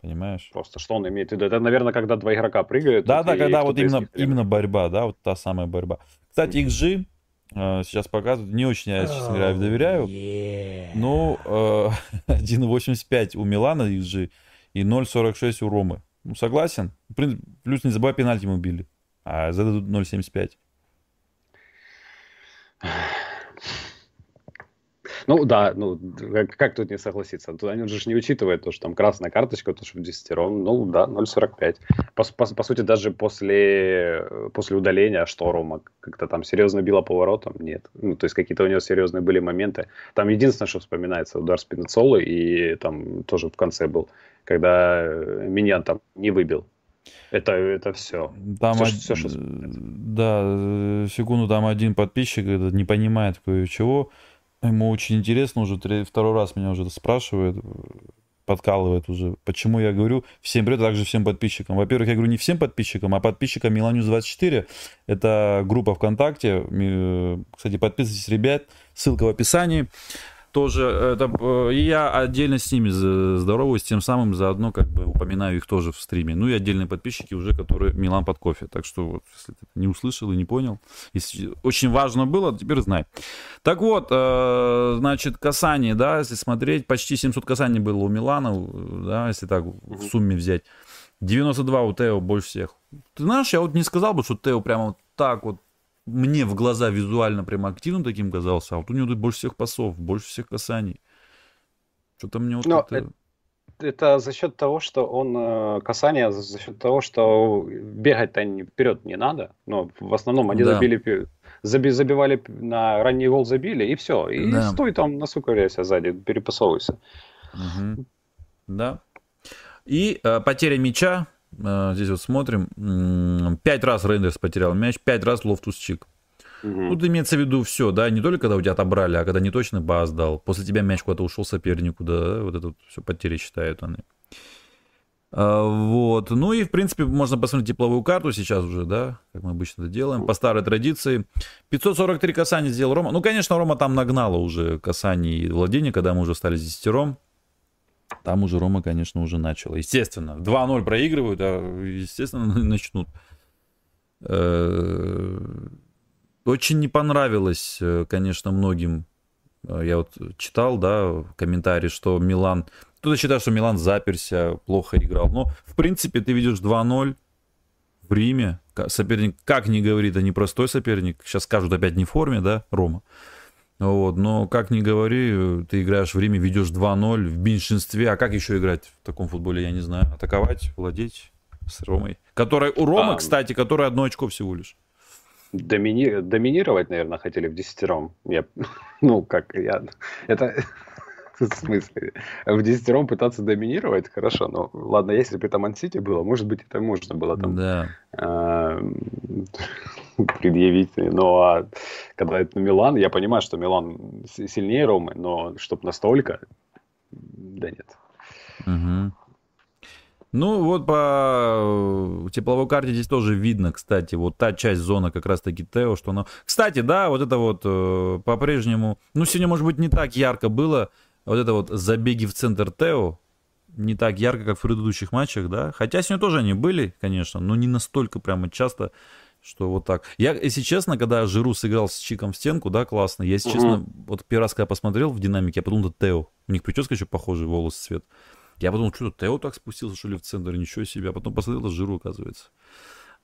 Понимаешь? Просто что он имеет в виду? Это, наверное, когда два игрока прыгают. Да, да, когда вот именно, именно борьба, да, вот та самая борьба. Кстати, XG сейчас показывают, не очень я, честно говоря, доверяю. Yeah. Ну, э, 1.85 у Милана XG и 0.46 у Ромы. Ну, согласен. Плюс не забывай, пенальти мы убили. А зададут 0.75. Ну да, ну как, как тут не согласиться? Тут они же не учитывают то, что там красная карточка, то, что в десятером, ну да, 0,45. По, по, по сути, даже после, после удаления Шторома как-то там серьезно било поворотом, нет. Ну, то есть какие-то у него серьезные были моменты. Там единственное, что вспоминается, удар Спинацолы, и там тоже в конце был, когда меня там не выбил. Это, это все. Там все, од... все, что Да, секунду, там один подписчик не понимает кое-чего. Ему очень интересно уже, второй раз меня уже спрашивает, подкалывает уже, почему я говорю всем привет, а также всем подписчикам. Во-первых, я говорю не всем подписчикам, а подписчикам Миланюс 24. Это группа ВКонтакте. Кстати, подписывайтесь, ребят. Ссылка в описании тоже это, э, и я отдельно с ними здороваюсь, тем самым заодно как бы упоминаю их тоже в стриме. Ну и отдельные подписчики уже, которые Милан под кофе. Так что вот, если ты не услышал и не понял, если очень важно было, теперь знай. Так вот, э, значит, касание, да, если смотреть, почти 700 касаний было у Милана, да, если так в сумме взять. 92 у Тео больше всех. Ты знаешь, я вот не сказал бы, что Тео прямо вот так вот мне в глаза визуально прям активным таким казался, а вот у него тут больше всех пасов, больше всех касаний. Что-то мне вот Но это... это за счет того, что он э, касание, за счет того, что бегать-то вперед не надо. Но в основном они да. забили, заби, забивали на ранний гол забили, и все. И да. стой там, насукаряйся сзади, перепасовывайся. Угу. Да. И э, потеря мяча здесь вот смотрим. Пять раз Рейндерс потерял мяч, пять раз Лофтус Чик. Угу. Тут имеется в виду все, да, не только когда у тебя отобрали, а когда не точно пас дал. После тебя мяч куда-то ушел сопернику, да, вот это вот все потери считают они. А, вот. Ну и, в принципе, можно посмотреть тепловую карту сейчас уже, да, как мы обычно это делаем, по старой традиции. 543 касания сделал Рома. Ну, конечно, Рома там нагнала уже касаний и владения, когда мы уже стали с десятером. Там уже Рома, конечно, уже начал. Естественно, 2-0 проигрывают, а, естественно, начнут. Э, очень не понравилось, э, конечно, многим. Э, я вот читал, да, комментарии, что Милан... Кто-то считает, что Милан заперся, плохо играл. Но, в принципе, ты видишь 2-0 в Риме. Соперник, как ни говорит, а непростой соперник. Сейчас скажут опять не в форме, да, Рома. Вот, но как ни говори, ты играешь в Риме, ведешь 2-0 в меньшинстве. А как еще играть в таком футболе, я не знаю. Атаковать, владеть с Ромой. Которая у Ромы, а, кстати, которая одно очко всего лишь. Домини... Доминировать, наверное, хотели в десятером. Я... Ну, как я... Это в смысле? В десятером пытаться доминировать, хорошо, но ладно, если бы это Мансити было, может быть, это можно было там да. э, предъявить. Ну, а когда это Милан, я понимаю, что Милан сильнее Ромы, но чтобы настолько, да нет. Угу. Ну, вот по тепловой карте здесь тоже видно, кстати, вот та часть зоны как раз-таки Тео, что она... Кстати, да, вот это вот э, по-прежнему... Ну, сегодня, может быть, не так ярко было, вот это вот забеги в центр Тео не так ярко, как в предыдущих матчах, да. Хотя сегодня тоже они были, конечно, но не настолько прямо часто, что вот так. Я, если честно, когда Жиру сыграл с Чиком в стенку, да, классно. Я, если угу. честно, вот первый раз, когда посмотрел в динамике, я подумал, это Тео. У них прическа еще похожий, волосы, цвет. Я подумал, что Тео так спустился, что ли, в центр, ничего себе. А потом посмотрел, это Жиру, оказывается.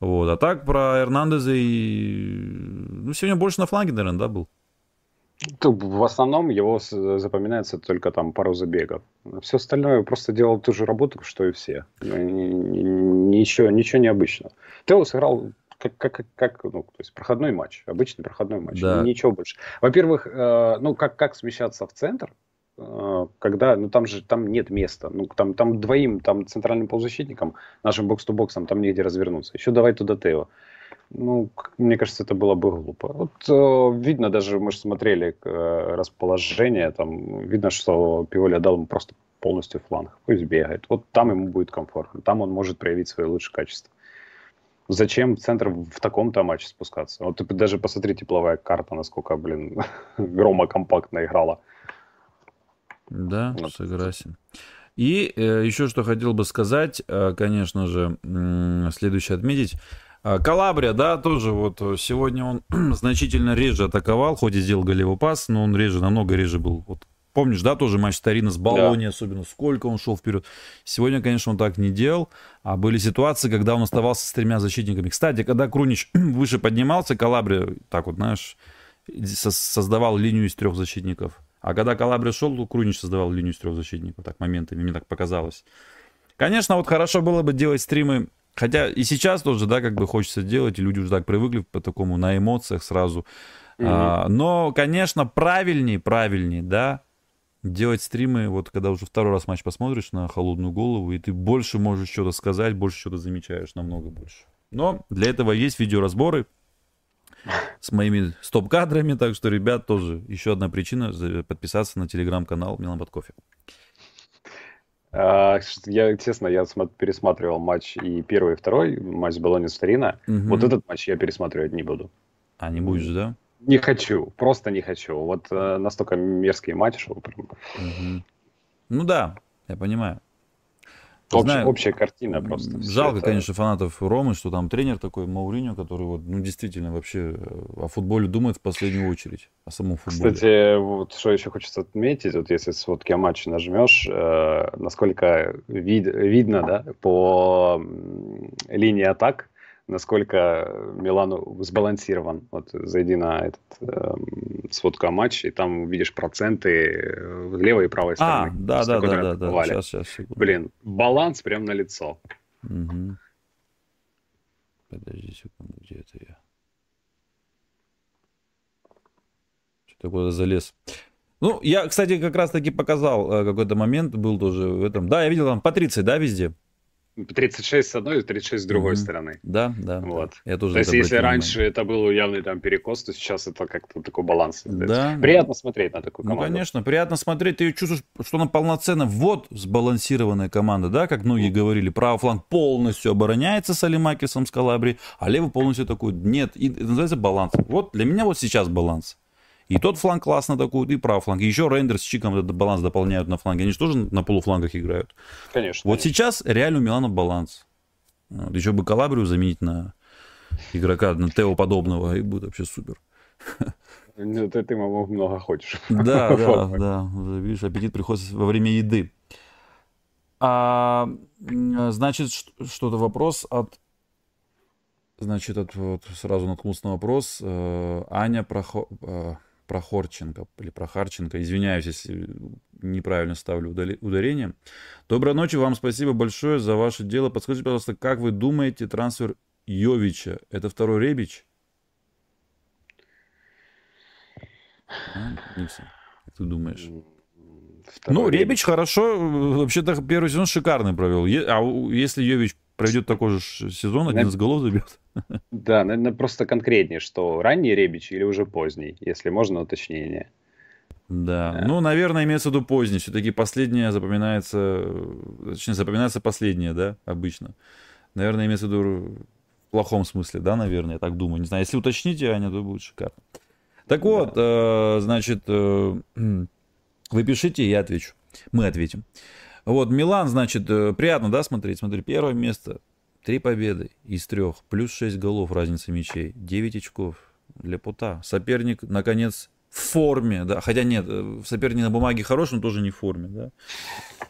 Вот. А так про Эрнандеза и... Ну, сегодня больше на фланге, наверное, да, был? В основном его запоминается только там пару забегов. Все остальное просто делал ту же работу, что и все. Ничего, ничего необычного. Тео сыграл как, как, как ну, то есть проходной матч, обычный проходной матч, да. ничего больше. Во-первых, э, ну как как смещаться в центр, э, когда, ну там же там нет места, ну там там двоим, там центральным полузащитникам, нашим бокс-то-боксом там негде развернуться. Еще давай туда Тео. Ну, мне кажется, это было бы глупо. Вот э, видно, даже мы же смотрели э, расположение, там видно, что Пиоли отдал ему просто полностью фланг. Пусть бегает. Вот там ему будет комфортно. Там он может проявить свои лучшие качества. Зачем в центр в таком-то матче спускаться? Вот даже посмотри тепловая карта, насколько, блин, грома компактно играла. Да, вот. согласен. И э, еще что хотел бы сказать, э, конечно же, э, следующее отметить. Э, Калабрия, да, тоже вот сегодня он значительно реже атаковал, хоть и сделал голевой пас, но он реже, намного реже был. Вот Помнишь, да, тоже матч Тарина с Болони, да. особенно сколько он шел вперед. Сегодня, конечно, он так не делал, а были ситуации, когда он оставался с тремя защитниками. Кстати, когда Крунич выше поднимался, Калабри, так вот, знаешь, создавал линию из трех защитников. А когда Калабри шел, то Крунич создавал линию из трех защитников, так моментами, мне так показалось. Конечно, вот хорошо было бы делать стримы, хотя и сейчас тоже, да, как бы хочется делать, и люди уже так привыкли по такому, на эмоциях сразу. Mm-hmm. А, но, конечно, правильнее, правильнее, да, делать стримы, вот когда уже второй раз матч посмотришь на холодную голову, и ты больше можешь что-то сказать, больше что-то замечаешь, намного больше. Но для этого есть видеоразборы с моими стоп-кадрами, так что, ребят, тоже еще одна причина подписаться на телеграм-канал Милан под кофе. А, я, честно, я пересматривал матч и первый, и второй, матч с Болони Старина. Угу. Вот этот матч я пересматривать не буду. А, не будешь, да? Не хочу, просто не хочу. Вот э, настолько мерзкий матч шел. Прям. Угу. Ну да, я понимаю. Общ, Знаю, общая картина просто. Жалко, это... конечно, фанатов Ромы, что там тренер такой Мауриньо, который вот, ну, действительно вообще э, о футболе думает в последнюю очередь, о самом футболе. Кстати, вот что еще хочется отметить, вот если сводки о матче нажмешь, э, насколько вид, видно, да, по линии атак, насколько Милану сбалансирован. Вот зайди на этот э, сводку о матче, и там увидишь проценты э, левой и правой а, стороны. А, да, да, да, да, да. Сейчас, сейчас, секунду. Блин, баланс прям на лицо. Угу. Подожди секунду, где это я? Что-то куда залез. Ну, я, кстати, как раз таки показал э, какой-то момент, был тоже в этом. Да, я видел там по 30, да, везде? 36 с одной и 36 с другой mm-hmm. стороны. Да, да. Вот. Я тоже то есть, если раньше это был явный там перекос, то сейчас это как-то такой баланс. Да. Приятно смотреть на такую ну, команду. Ну, конечно, приятно смотреть. Ты чувствуешь, что она полноценно вот сбалансированная команда, да, как многие mm-hmm. говорили. Правый фланг полностью обороняется с Алимакисом, с Калабри, а левый полностью такой. Нет, и это называется баланс. Вот для меня вот сейчас баланс. И тот фланг классно атакует, и правый фланг. Еще Рейндер с Чиком этот баланс дополняют на фланге. Они же тоже на полуфлангах играют. Конечно. Вот конечно. сейчас реально у Милана баланс. Вот, еще бы Калабрию заменить на игрока, на Тео подобного, и будет вообще супер. Ну, ты, ты много хочешь. Да, да, да. Видишь, аппетит приходит во время еды. А, значит, что-то вопрос от... Значит, от, вот, сразу наткнулся на вопрос. Э, Аня Прохо... Прохорченко или Прохарченко. Извиняюсь, если неправильно ставлю ударение. Доброй ночи, вам спасибо большое за ваше дело. Подскажите, пожалуйста, как вы думаете, трансфер Йовича – это второй Ребич? А, Никсон, как ты думаешь? Второй ну, Ребич, Ребич хорошо, вообще-то первый сезон шикарный провел. А если Йович пройдет такой же сезон, один из голов забьет. Да, наверное, просто конкретнее, что ранний Ребич или уже поздний, если можно уточнение. Да. да. Ну, наверное, имеется в виду поздний. Все-таки последнее запоминается, точнее, запоминается последнее, да, обычно. Наверное, имеется в виду в плохом смысле, да, наверное, я так думаю. Не знаю, если уточните, Аня, то будет шикарно. Так вот, да. э, значит, э, вы пишите, я отвечу. Мы ответим. Вот, Милан, значит, э, приятно, да, смотреть? Смотри, первое место, три победы из трех, плюс шесть голов разница мячей, девять очков для Пута. Соперник, наконец, в форме, да, хотя нет, э, соперник на бумаге хороший, но тоже не в форме, да.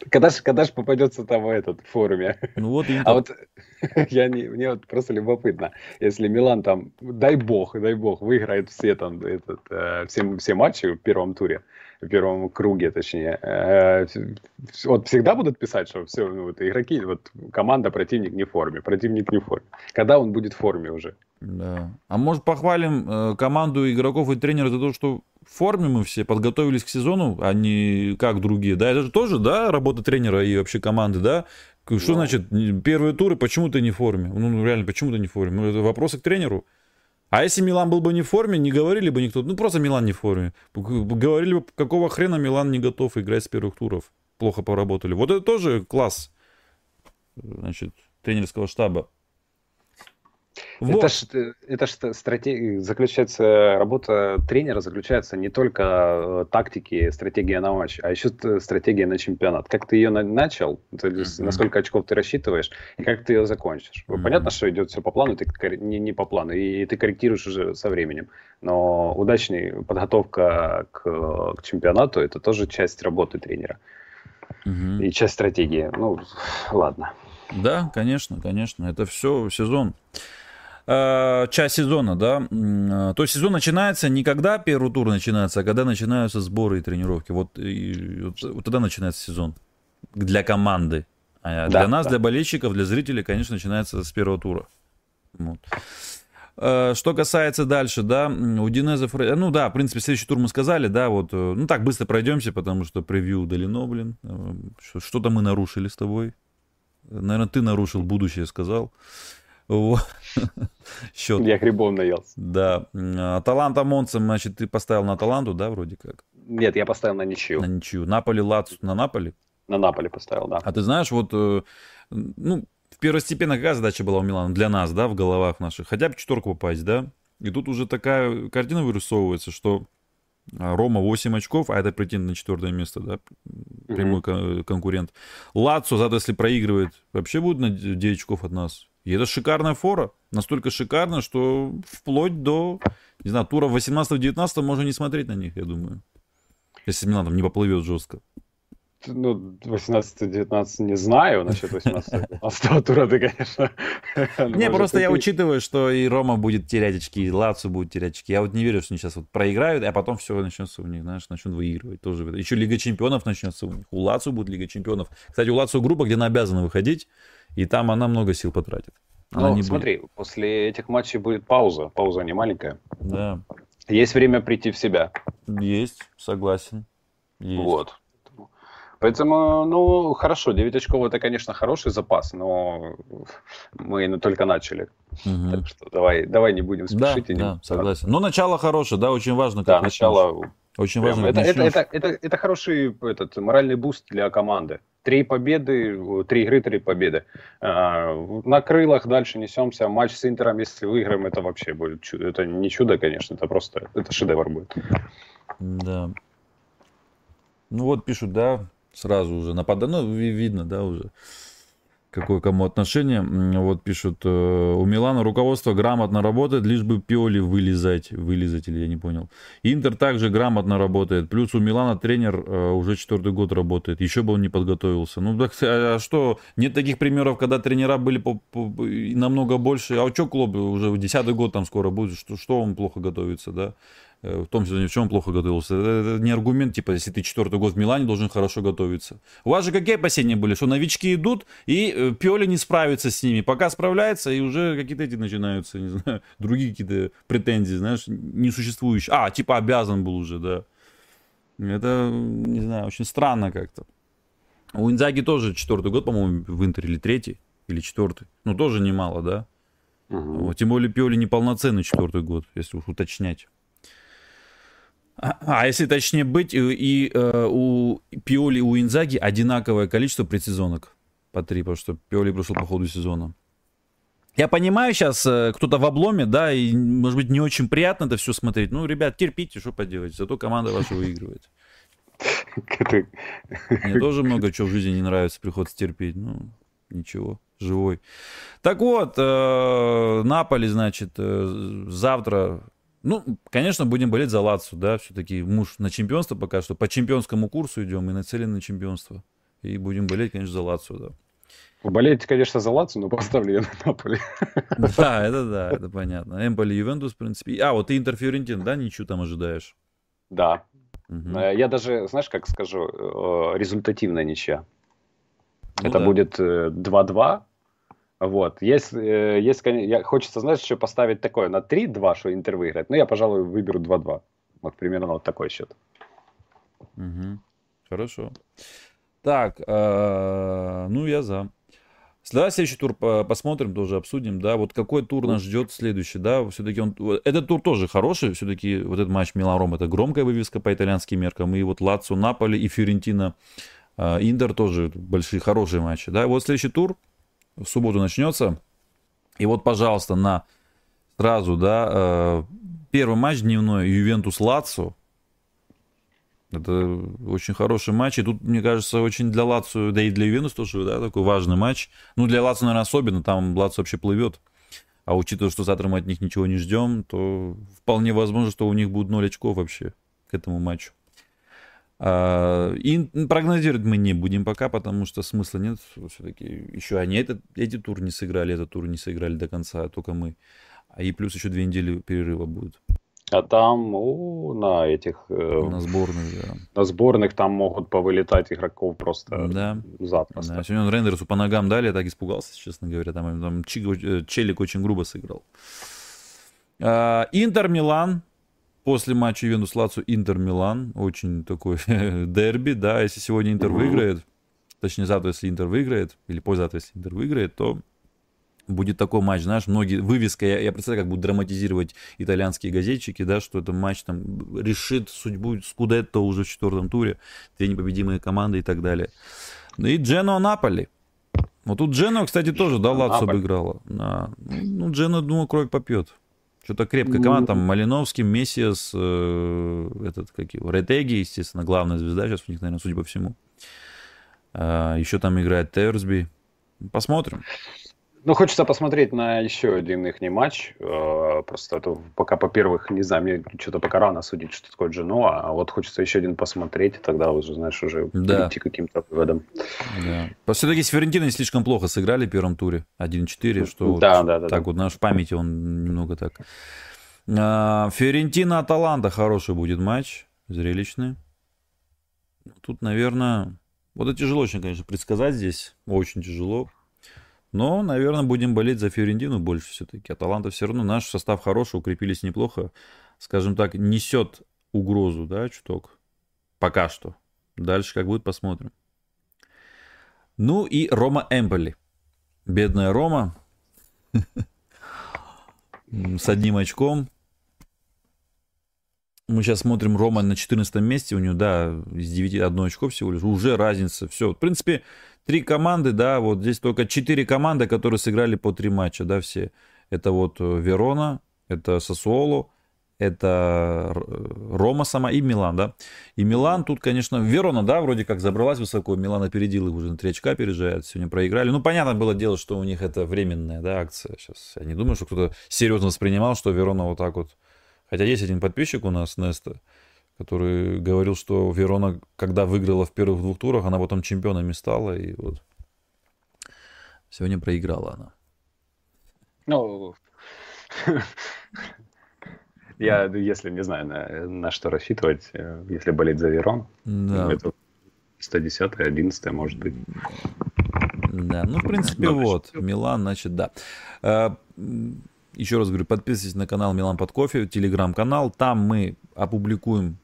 Когда же, когда же попадется там этот в форме? Ну вот Интер... А вот я не, мне вот просто любопытно, если Милан там, дай бог, дай бог, выиграет все там этот, э, все, все матчи в первом туре, в первом круге, точнее, э, вот всегда будут писать, что все, ну, вот, игроки, вот команда, противник не в форме, противник не в форме. Когда он будет в форме уже? Да. А может похвалим э, команду игроков и тренера за то, что в форме мы все подготовились к сезону, а не как другие. Да, это же тоже, да, работа тренера и вообще команды, да. Что. Ну. значит первые туры, почему ты не в форме? Ну, ну, реально, почему ты не в форме? Ну, это вопросы к тренеру. А если Милан был бы не в форме, не говорили бы никто, ну просто Милан не в форме. Говорили бы, какого хрена Милан не готов играть с первых туров. Плохо поработали. Вот это тоже класс, значит, тренерского штаба. Вот. Это ж, это ж стратегия, заключается, работа тренера заключается не только в тактике, стратегия на матч, а еще стратегия на чемпионат. Как ты ее начал, то есть mm-hmm. на сколько очков ты рассчитываешь, и как ты ее закончишь. Mm-hmm. Понятно, что идет все по плану, ты не, не по плану, и ты корректируешь уже со временем. Но удачная подготовка к, к чемпионату – это тоже часть работы тренера. Mm-hmm. И часть стратегии. Ну, ладно. Да, конечно, конечно. Это все сезон. Э, часть сезона, да. Э, то есть сезон начинается не когда первый тур начинается, а когда начинаются сборы и тренировки. Вот, и, вот, вот тогда начинается сезон для команды. А да, для нас, да. для болельщиков, для зрителей, конечно, начинается с первого тура. Вот. Э, что касается дальше, да, у Динеза Фрей... Ну да, в принципе, следующий тур мы сказали, да, вот, ну так, быстро пройдемся, потому что превью удалено, блин. Что-то мы нарушили с тобой. Наверное, ты нарушил будущее, сказал. Счет. Я грибов наелся. Да. Аталанта Монца, значит, ты поставил на Аталанту, да, вроде как? Нет, я поставил на ничью. На ничью. Наполи, Лацу, на Наполи? На Наполи поставил, да. А ты знаешь, вот, э, ну, первостепенно какая задача была у Милана для нас, да, в головах наших? Хотя бы четверку попасть, да? И тут уже такая картина вырисовывается, что а, Рома 8 очков, а это претендент на четвертое место, да, прямой mm-hmm. конкурент. Лацо, зато если проигрывает, вообще будет на 9 очков от нас. И это шикарная фора. Настолько шикарная, что вплоть до, не знаю, тура 18-19 можно не смотреть на них, я думаю. Если Милан там не поплывет жестко. Ну, 18-19 не знаю насчет 18-19 тура, ты, конечно. Не, просто я учитываю, что и Рома будет терять очки, и Лацу будет терять очки. Я вот не верю, что они сейчас вот проиграют, а потом все начнется у них, знаешь, начнут выигрывать. Тоже. Еще Лига Чемпионов начнется у них. У Лацу будет Лига Чемпионов. Кстати, у Лацу группа, где она обязана выходить, и там она много сил потратит. Она ну, не смотри, будет. после этих матчей будет пауза. Пауза не маленькая. Да. Есть время прийти в себя. Есть, согласен. Есть. Вот. Поэтому, ну, хорошо, 9 очков это, конечно, хороший запас, но мы только начали. Угу. Так что давай, давай не будем спешить. Да, и не... да согласен. Но начало хорошее, да, очень важно. Да, начало... Очень важно. Это, это, это, это, это хороший этот, моральный буст для команды. Три победы, три игры, три победы. А, на крылах дальше несемся. Матч с Интером, если выиграем, это вообще будет чудо. Это не чудо, конечно, это просто это шедевр будет. Да. Ну вот пишут, да, сразу уже нападать. Ну, видно, да, уже какое кому отношение. Вот пишут, э, у Милана руководство грамотно работает, лишь бы Пиоли вылезать. Вылезать или я не понял. Интер также грамотно работает. Плюс у Милана тренер э, уже четвертый год работает. Еще бы он не подготовился. Ну, так, а что, нет таких примеров, когда тренера были по, по, намного больше. А что клуб уже десятый год там скоро будет, что, что он плохо готовится, да? Э, в том сезоне, в чем он плохо готовился. Это, это не аргумент, типа, если ты четвертый год в Милане, должен хорошо готовиться. У вас же какие опасения были, что новички идут, и э, Пиоли не справится с ними. Пока справляется, и уже какие-то эти начинаются, не знаю, другие какие-то претензии, знаешь, несуществующие. А, типа, обязан был уже, да. Это, не знаю, очень странно как-то. У Инзаги тоже четвертый год, по-моему, в Интере, или третий, или четвертый. Ну, тоже немало, да. Угу. Тем более Пиоли неполноценный четвертый год, если уж уточнять. А, а если точнее быть, и, и э, у Пиоли и у Инзаги одинаковое количество предсезонок по три, потому что Пиоли пришел по ходу сезона. Я понимаю, сейчас э, кто-то в обломе, да, и, может быть, не очень приятно это все смотреть. Ну, ребят, терпите, что поделать, зато команда ваша выигрывает. Мне тоже много чего в жизни не нравится, приходится терпеть. Ну, ничего, живой. Так вот, э, Наполи, значит, э, завтра ну, конечно, будем болеть за Лацу, да, все-таки муж на чемпионство пока что, по чемпионскому курсу идем и нацелены на чемпионство. И будем болеть, конечно, за Лацу, да. Болеете, конечно, за Лацу, но поставлю я на Наполи. Да, это да, это понятно. Эмполи, Ювентус, в принципе. А, вот ты Интер Фиорентин, да, ничего там ожидаешь? Да. Угу. Я даже, знаешь, как скажу, э, результативная ничья. Ну, это да. будет 2-2, э, вот. Есть, э, есть, я, хочется, знаешь, еще поставить такое на 3-2, что Интер выиграет. Но я, пожалуй, выберу 2-2. Вот примерно вот такой счет. Угу. Хорошо. Так, э, ну я за. Следующий тур посмотрим, тоже обсудим, да, вот какой тур нас ждет следующий, да, все-таки он, этот тур тоже хороший, все-таки вот этот матч Милан-Ром, это громкая вывеска по итальянским меркам, и вот Лацо, Наполи и Фиорентина, э, Индер тоже большие, хорошие матчи, да, вот следующий тур, в субботу начнется. И вот, пожалуйста, на сразу, да, э, первый матч дневной Ювентус Лацо. Это очень хороший матч. И тут, мне кажется, очень для Лацо, да и для Ювентуса тоже, да, такой важный матч. Ну, для Лацо, наверное, особенно. Там Лацо вообще плывет. А учитывая, что завтра мы от них ничего не ждем, то вполне возможно, что у них будет 0 очков вообще к этому матчу. А, и прогнозировать мы не будем пока, потому что смысла нет. Все-таки еще они этот, эти туры не сыграли, этот тур не сыграли до конца, только мы. А и плюс еще две недели перерыва будет. А там о, на этих... Э, на сборных, да. На сборных там могут повылетать игроков просто да. запросто. Да. Сегодня он Рендерсу по ногам дали, я так испугался, честно говоря. Там, там э, Челик очень грубо сыграл. А, Интер Милан. После матча Ювентус Лацо Интер Милан. Очень такой дерби, да. Если сегодня Интер выиграет, точнее завтра, если Интер выиграет, или позавтра, если Интер выиграет, то будет такой матч, знаешь, многие, вывеска, я, я представляю, как будут драматизировать итальянские газетчики, да, что это матч там решит судьбу Скудетто уже в четвертом туре, две непобедимые команды и так далее. Ну и Джено Наполи. Вот тут Джено, кстати, тоже, да, Лацо обыграла. Да. Ну, Джено, думаю, кровь попьет. Что-то крепкая команда, там Малиновский, Мессиас, э, этот, как его, Ретеги, естественно, главная звезда сейчас у них, наверное, судя по всему. А, еще там играет Терсби. Посмотрим. Ну, хочется посмотреть на еще один их матч. Э, просто это пока, по-первых, не знаю, мне что-то пока рано судить, что такое Дженуа, а вот хочется еще один посмотреть, и тогда уже, знаешь, уже да. прийти к каким-то выводам. Да. Все-таки с Ферентиной слишком плохо сыграли в первом туре. 1-4, что да, вот да, да, так да. вот, наш в памяти он немного так. А, Фиорентина Аталанта хороший будет матч, зрелищный. Тут, наверное, вот это тяжело очень, конечно, предсказать здесь, очень тяжело. Но, наверное, будем болеть за Фиорентину больше все-таки. Аталанта все равно наш состав хороший, укрепились неплохо. Скажем так, несет угрозу, да, чуток. Пока что. Дальше как будет, посмотрим. Ну и Рома Эмполи. Бедная Рома. С одним очком. Мы сейчас смотрим Рома на 14 месте. У него, да, из 9 одно очко всего лишь. Уже разница. Все. В принципе, три команды, да, вот здесь только четыре команды, которые сыграли по три матча, да, все. Это вот э, Верона, это Сосуоло, это Рома сама и Милан, да. И Милан тут, конечно, Верона, да, вроде как забралась высоко, Милан опередил их уже на 3 очка, переезжает, сегодня проиграли. Ну, понятно было дело, что у них это временная, да, акция. Сейчас я не думаю, что кто-то серьезно воспринимал, что Верона вот так вот. Хотя есть один подписчик у нас, Неста, который говорил, что Верона, когда выиграла в первых двух турах, она потом чемпионами стала, и вот сегодня проиграла она. Ну, я, если не знаю, на, на что рассчитывать, э, если болеть за Верон, да. это 110 11 может быть. Да, ну, в принципе, Но вот, Милан, значит, да. Э, еще раз говорю, подписывайтесь на канал Милан под кофе, телеграм-канал. Там мы опубликуем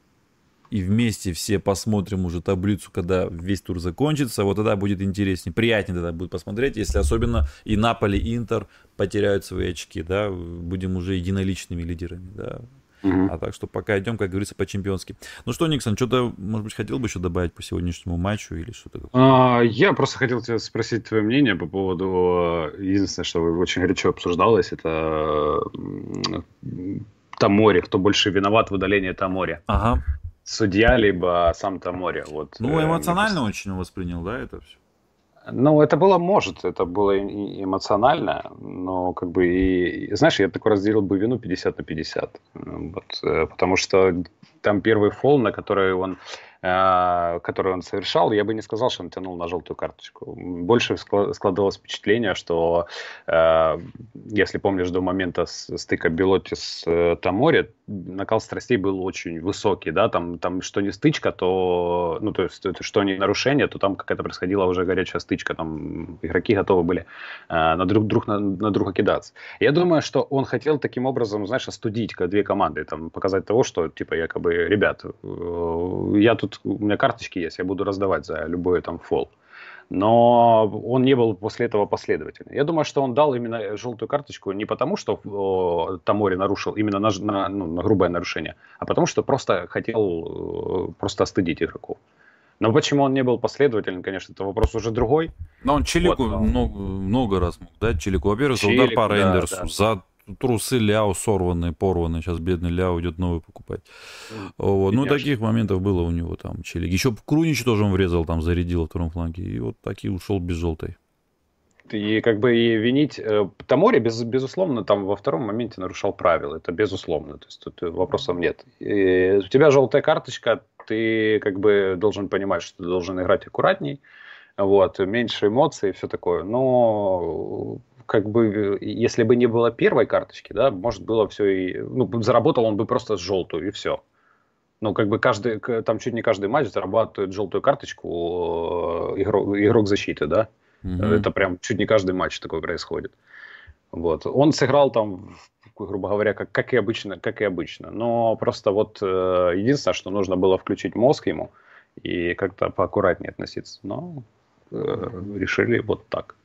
и вместе все посмотрим уже таблицу, когда весь тур закончится, вот тогда будет интереснее, приятнее тогда будет посмотреть, если особенно и Наполи, и Интер потеряют свои очки, да, будем уже единоличными лидерами, да. Угу. А так что пока идем, как говорится, по-чемпионски. Ну что, Никсон, что-то, может быть, хотел бы еще добавить по сегодняшнему матчу или что-то? А, я просто хотел тебя спросить твое мнение по поводу... Единственное, что очень горячо обсуждалось, это Тамори, кто больше виноват в удалении Тамори. Ага судья, либо сам Тамори. Вот, ну, э, эмоционально э, очень воспринял, да, это все? Ну, это было, может, это было эмоционально, но как бы и, знаешь, я такой разделил бы вину 50 на 50, вот, э, потому что там первый фол, на который он Э, который он совершал, я бы не сказал, что он тянул на желтую карточку. Больше складывалось впечатление, что, э, если помнишь, до момента стыка Белоти с э, Тамори, накал страстей был очень высокий, да, там, там что не стычка, то, ну, то есть, что не нарушение, то там какая-то происходила уже горячая стычка, там игроки готовы были на друг, друг на, на друга кидаться. Я думаю, что он хотел таким образом, знаешь, остудить две команды, там, показать того, что, типа, якобы, ребят, я тут тут у меня карточки есть, я буду раздавать за любой там фол. Но он не был после этого последовательным. Я думаю, что он дал именно желтую карточку не потому, что о, Тамори нарушил именно на, на, ну, на грубое нарушение, а потому что просто хотел просто остыдить игроков. Но почему он не был последовательным, конечно, это вопрос уже другой. Но он Чилику вот, но... много, много раз мог дать. Чилику, во-первых, за удар по Рейндерсу, да, да. за трусы Ляо сорванные, порванные. Сейчас бедный Ляо идет новый покупать. Вот. Ну, таких моментов было у него там, Челик. Еще Крунич тоже он врезал, там зарядил во втором фланге. И вот таки ушел без желтой. И как бы и винить э, Тамори, без, безусловно, там во втором моменте нарушал правила. Это безусловно. То есть тут вопросов нет. И у тебя желтая карточка, ты как бы должен понимать, что ты должен играть аккуратней, вот, меньше эмоций и все такое. Но как бы, если бы не было первой карточки, да, может было все и, ну, заработал он бы просто желтую и все. Ну, как бы каждый, там чуть не каждый матч зарабатывает желтую карточку э, игрок, игрок защиты, да. Угу. Это прям чуть не каждый матч такой происходит. Вот. Он сыграл там, грубо говоря, как, как и обычно, как и обычно. Но просто вот э, единственное, что нужно было включить мозг ему и как-то поаккуратнее относиться. Но э, решили вот так.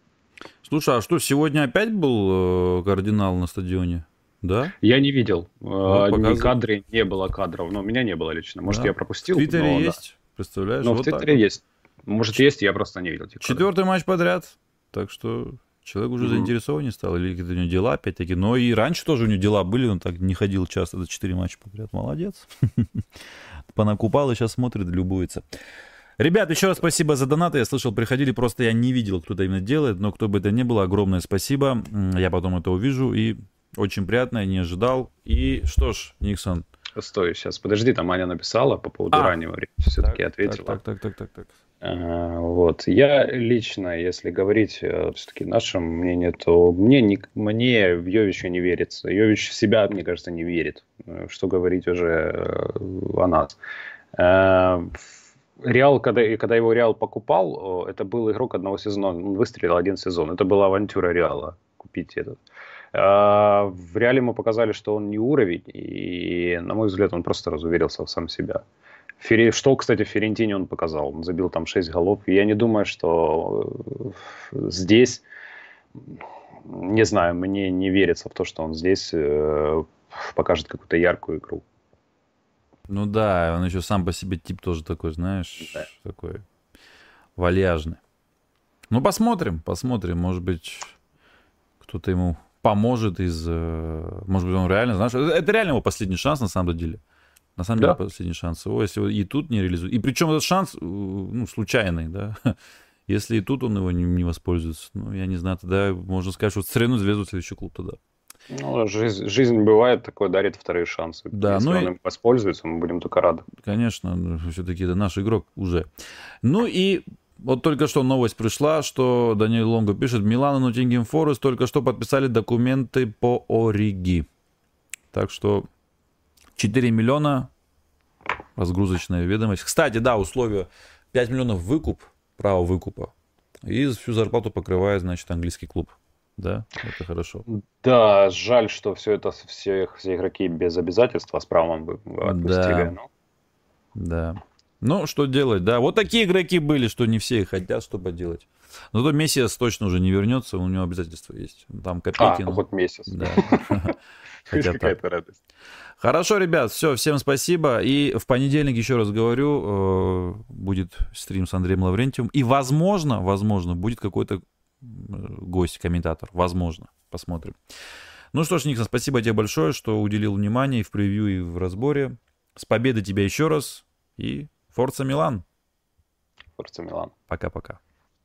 Слушай, а что, сегодня опять был э, кардинал на стадионе? Да? Я не видел. Вот, ни кадры, не было кадров. Но у меня не было лично. Может, да. я пропустил. В Твиттере но, есть, да. представляешь? Ну, вот в Твиттере есть. Может, есть, я просто не видел. Четвертый матч подряд. Так что человек уже mm-hmm. заинтересован стал. Или какие-то у него дела, опять-таки. Но и раньше тоже у него дела были. Он так не ходил часто. Это четыре матча подряд. Молодец. Понакупал и сейчас смотрит, любуется. Ребят, еще раз спасибо за донаты. Я слышал, приходили, просто я не видел, кто это именно делает, но кто бы это ни было, огромное спасибо. Я потом это увижу, и очень приятно, я не ожидал. И что ж, Никсон. Стой, сейчас, подожди, там Аня написала по поводу а, раннего времени, все-таки ответила. Так, так, так, так, так. А, вот, я лично, если говорить э, все-таки нашем мнении, то мне, не, мне в Йовича не верится. Йович в себя, мне кажется, не верит. Э, что говорить уже э, о нас. Реал, когда, когда его Реал покупал, это был игрок одного сезона, он выстрелил один сезон. Это была авантюра Реала, купить этот. А в Реале ему показали, что он не уровень, и, на мой взгляд, он просто разуверился в сам себя. Фери... Что, кстати, в Ферентине он показал. Он забил там 6 голов. Я не думаю, что э, здесь, не знаю, мне не верится в то, что он здесь э, покажет какую-то яркую игру. Ну да, он еще сам по себе тип тоже такой, знаешь, да. такой вальяжный. Ну посмотрим, посмотрим, может быть, кто-то ему поможет из... Э, может быть, он реально, знаешь, это реально его последний шанс на самом деле. На самом да. деле последний шанс его, если и тут не реализует. И причем этот шанс, э, ну, случайный, да. Если и тут он его не, не воспользуется, ну, я не знаю, тогда можно сказать, что Царину звезду следующий клуб тогда. Ну, жизнь, жизнь бывает такое, дарит вторые шансы. Да, Если ну он и... им воспользуется, мы будем только рады. Конечно, все-таки это наш игрок уже. Ну и вот только что новость пришла, что Даниэль Лонго пишет, Милан и Ноттингем Форест только что подписали документы по Ориги. Так что 4 миллиона разгрузочная ведомость. Кстати, да, условия 5 миллионов выкуп, право выкупа. И всю зарплату покрывает, значит, английский клуб. Да, это хорошо. Да, жаль, что все это всех все игроки без обязательства с правом отпустили. Да. Но... да. Ну, что делать, да. Вот такие игроки были, что не все хотят, что поделать. Но то Мессиас точно уже не вернется, у него обязательства есть. Там копейки. А, ну, хоть месяц. Да. Какая-то радость. Хорошо, ребят, все, всем спасибо. И в понедельник, еще раз говорю, э, будет стрим с Андреем Лаврентьевым. И, возможно, возможно, будет какой-то гость, комментатор. Возможно. Посмотрим. Ну что ж, Никсон, спасибо тебе большое, что уделил внимание и в превью, и в разборе. С победой тебя еще раз. И Форца Милан. Форца Милан. Пока-пока.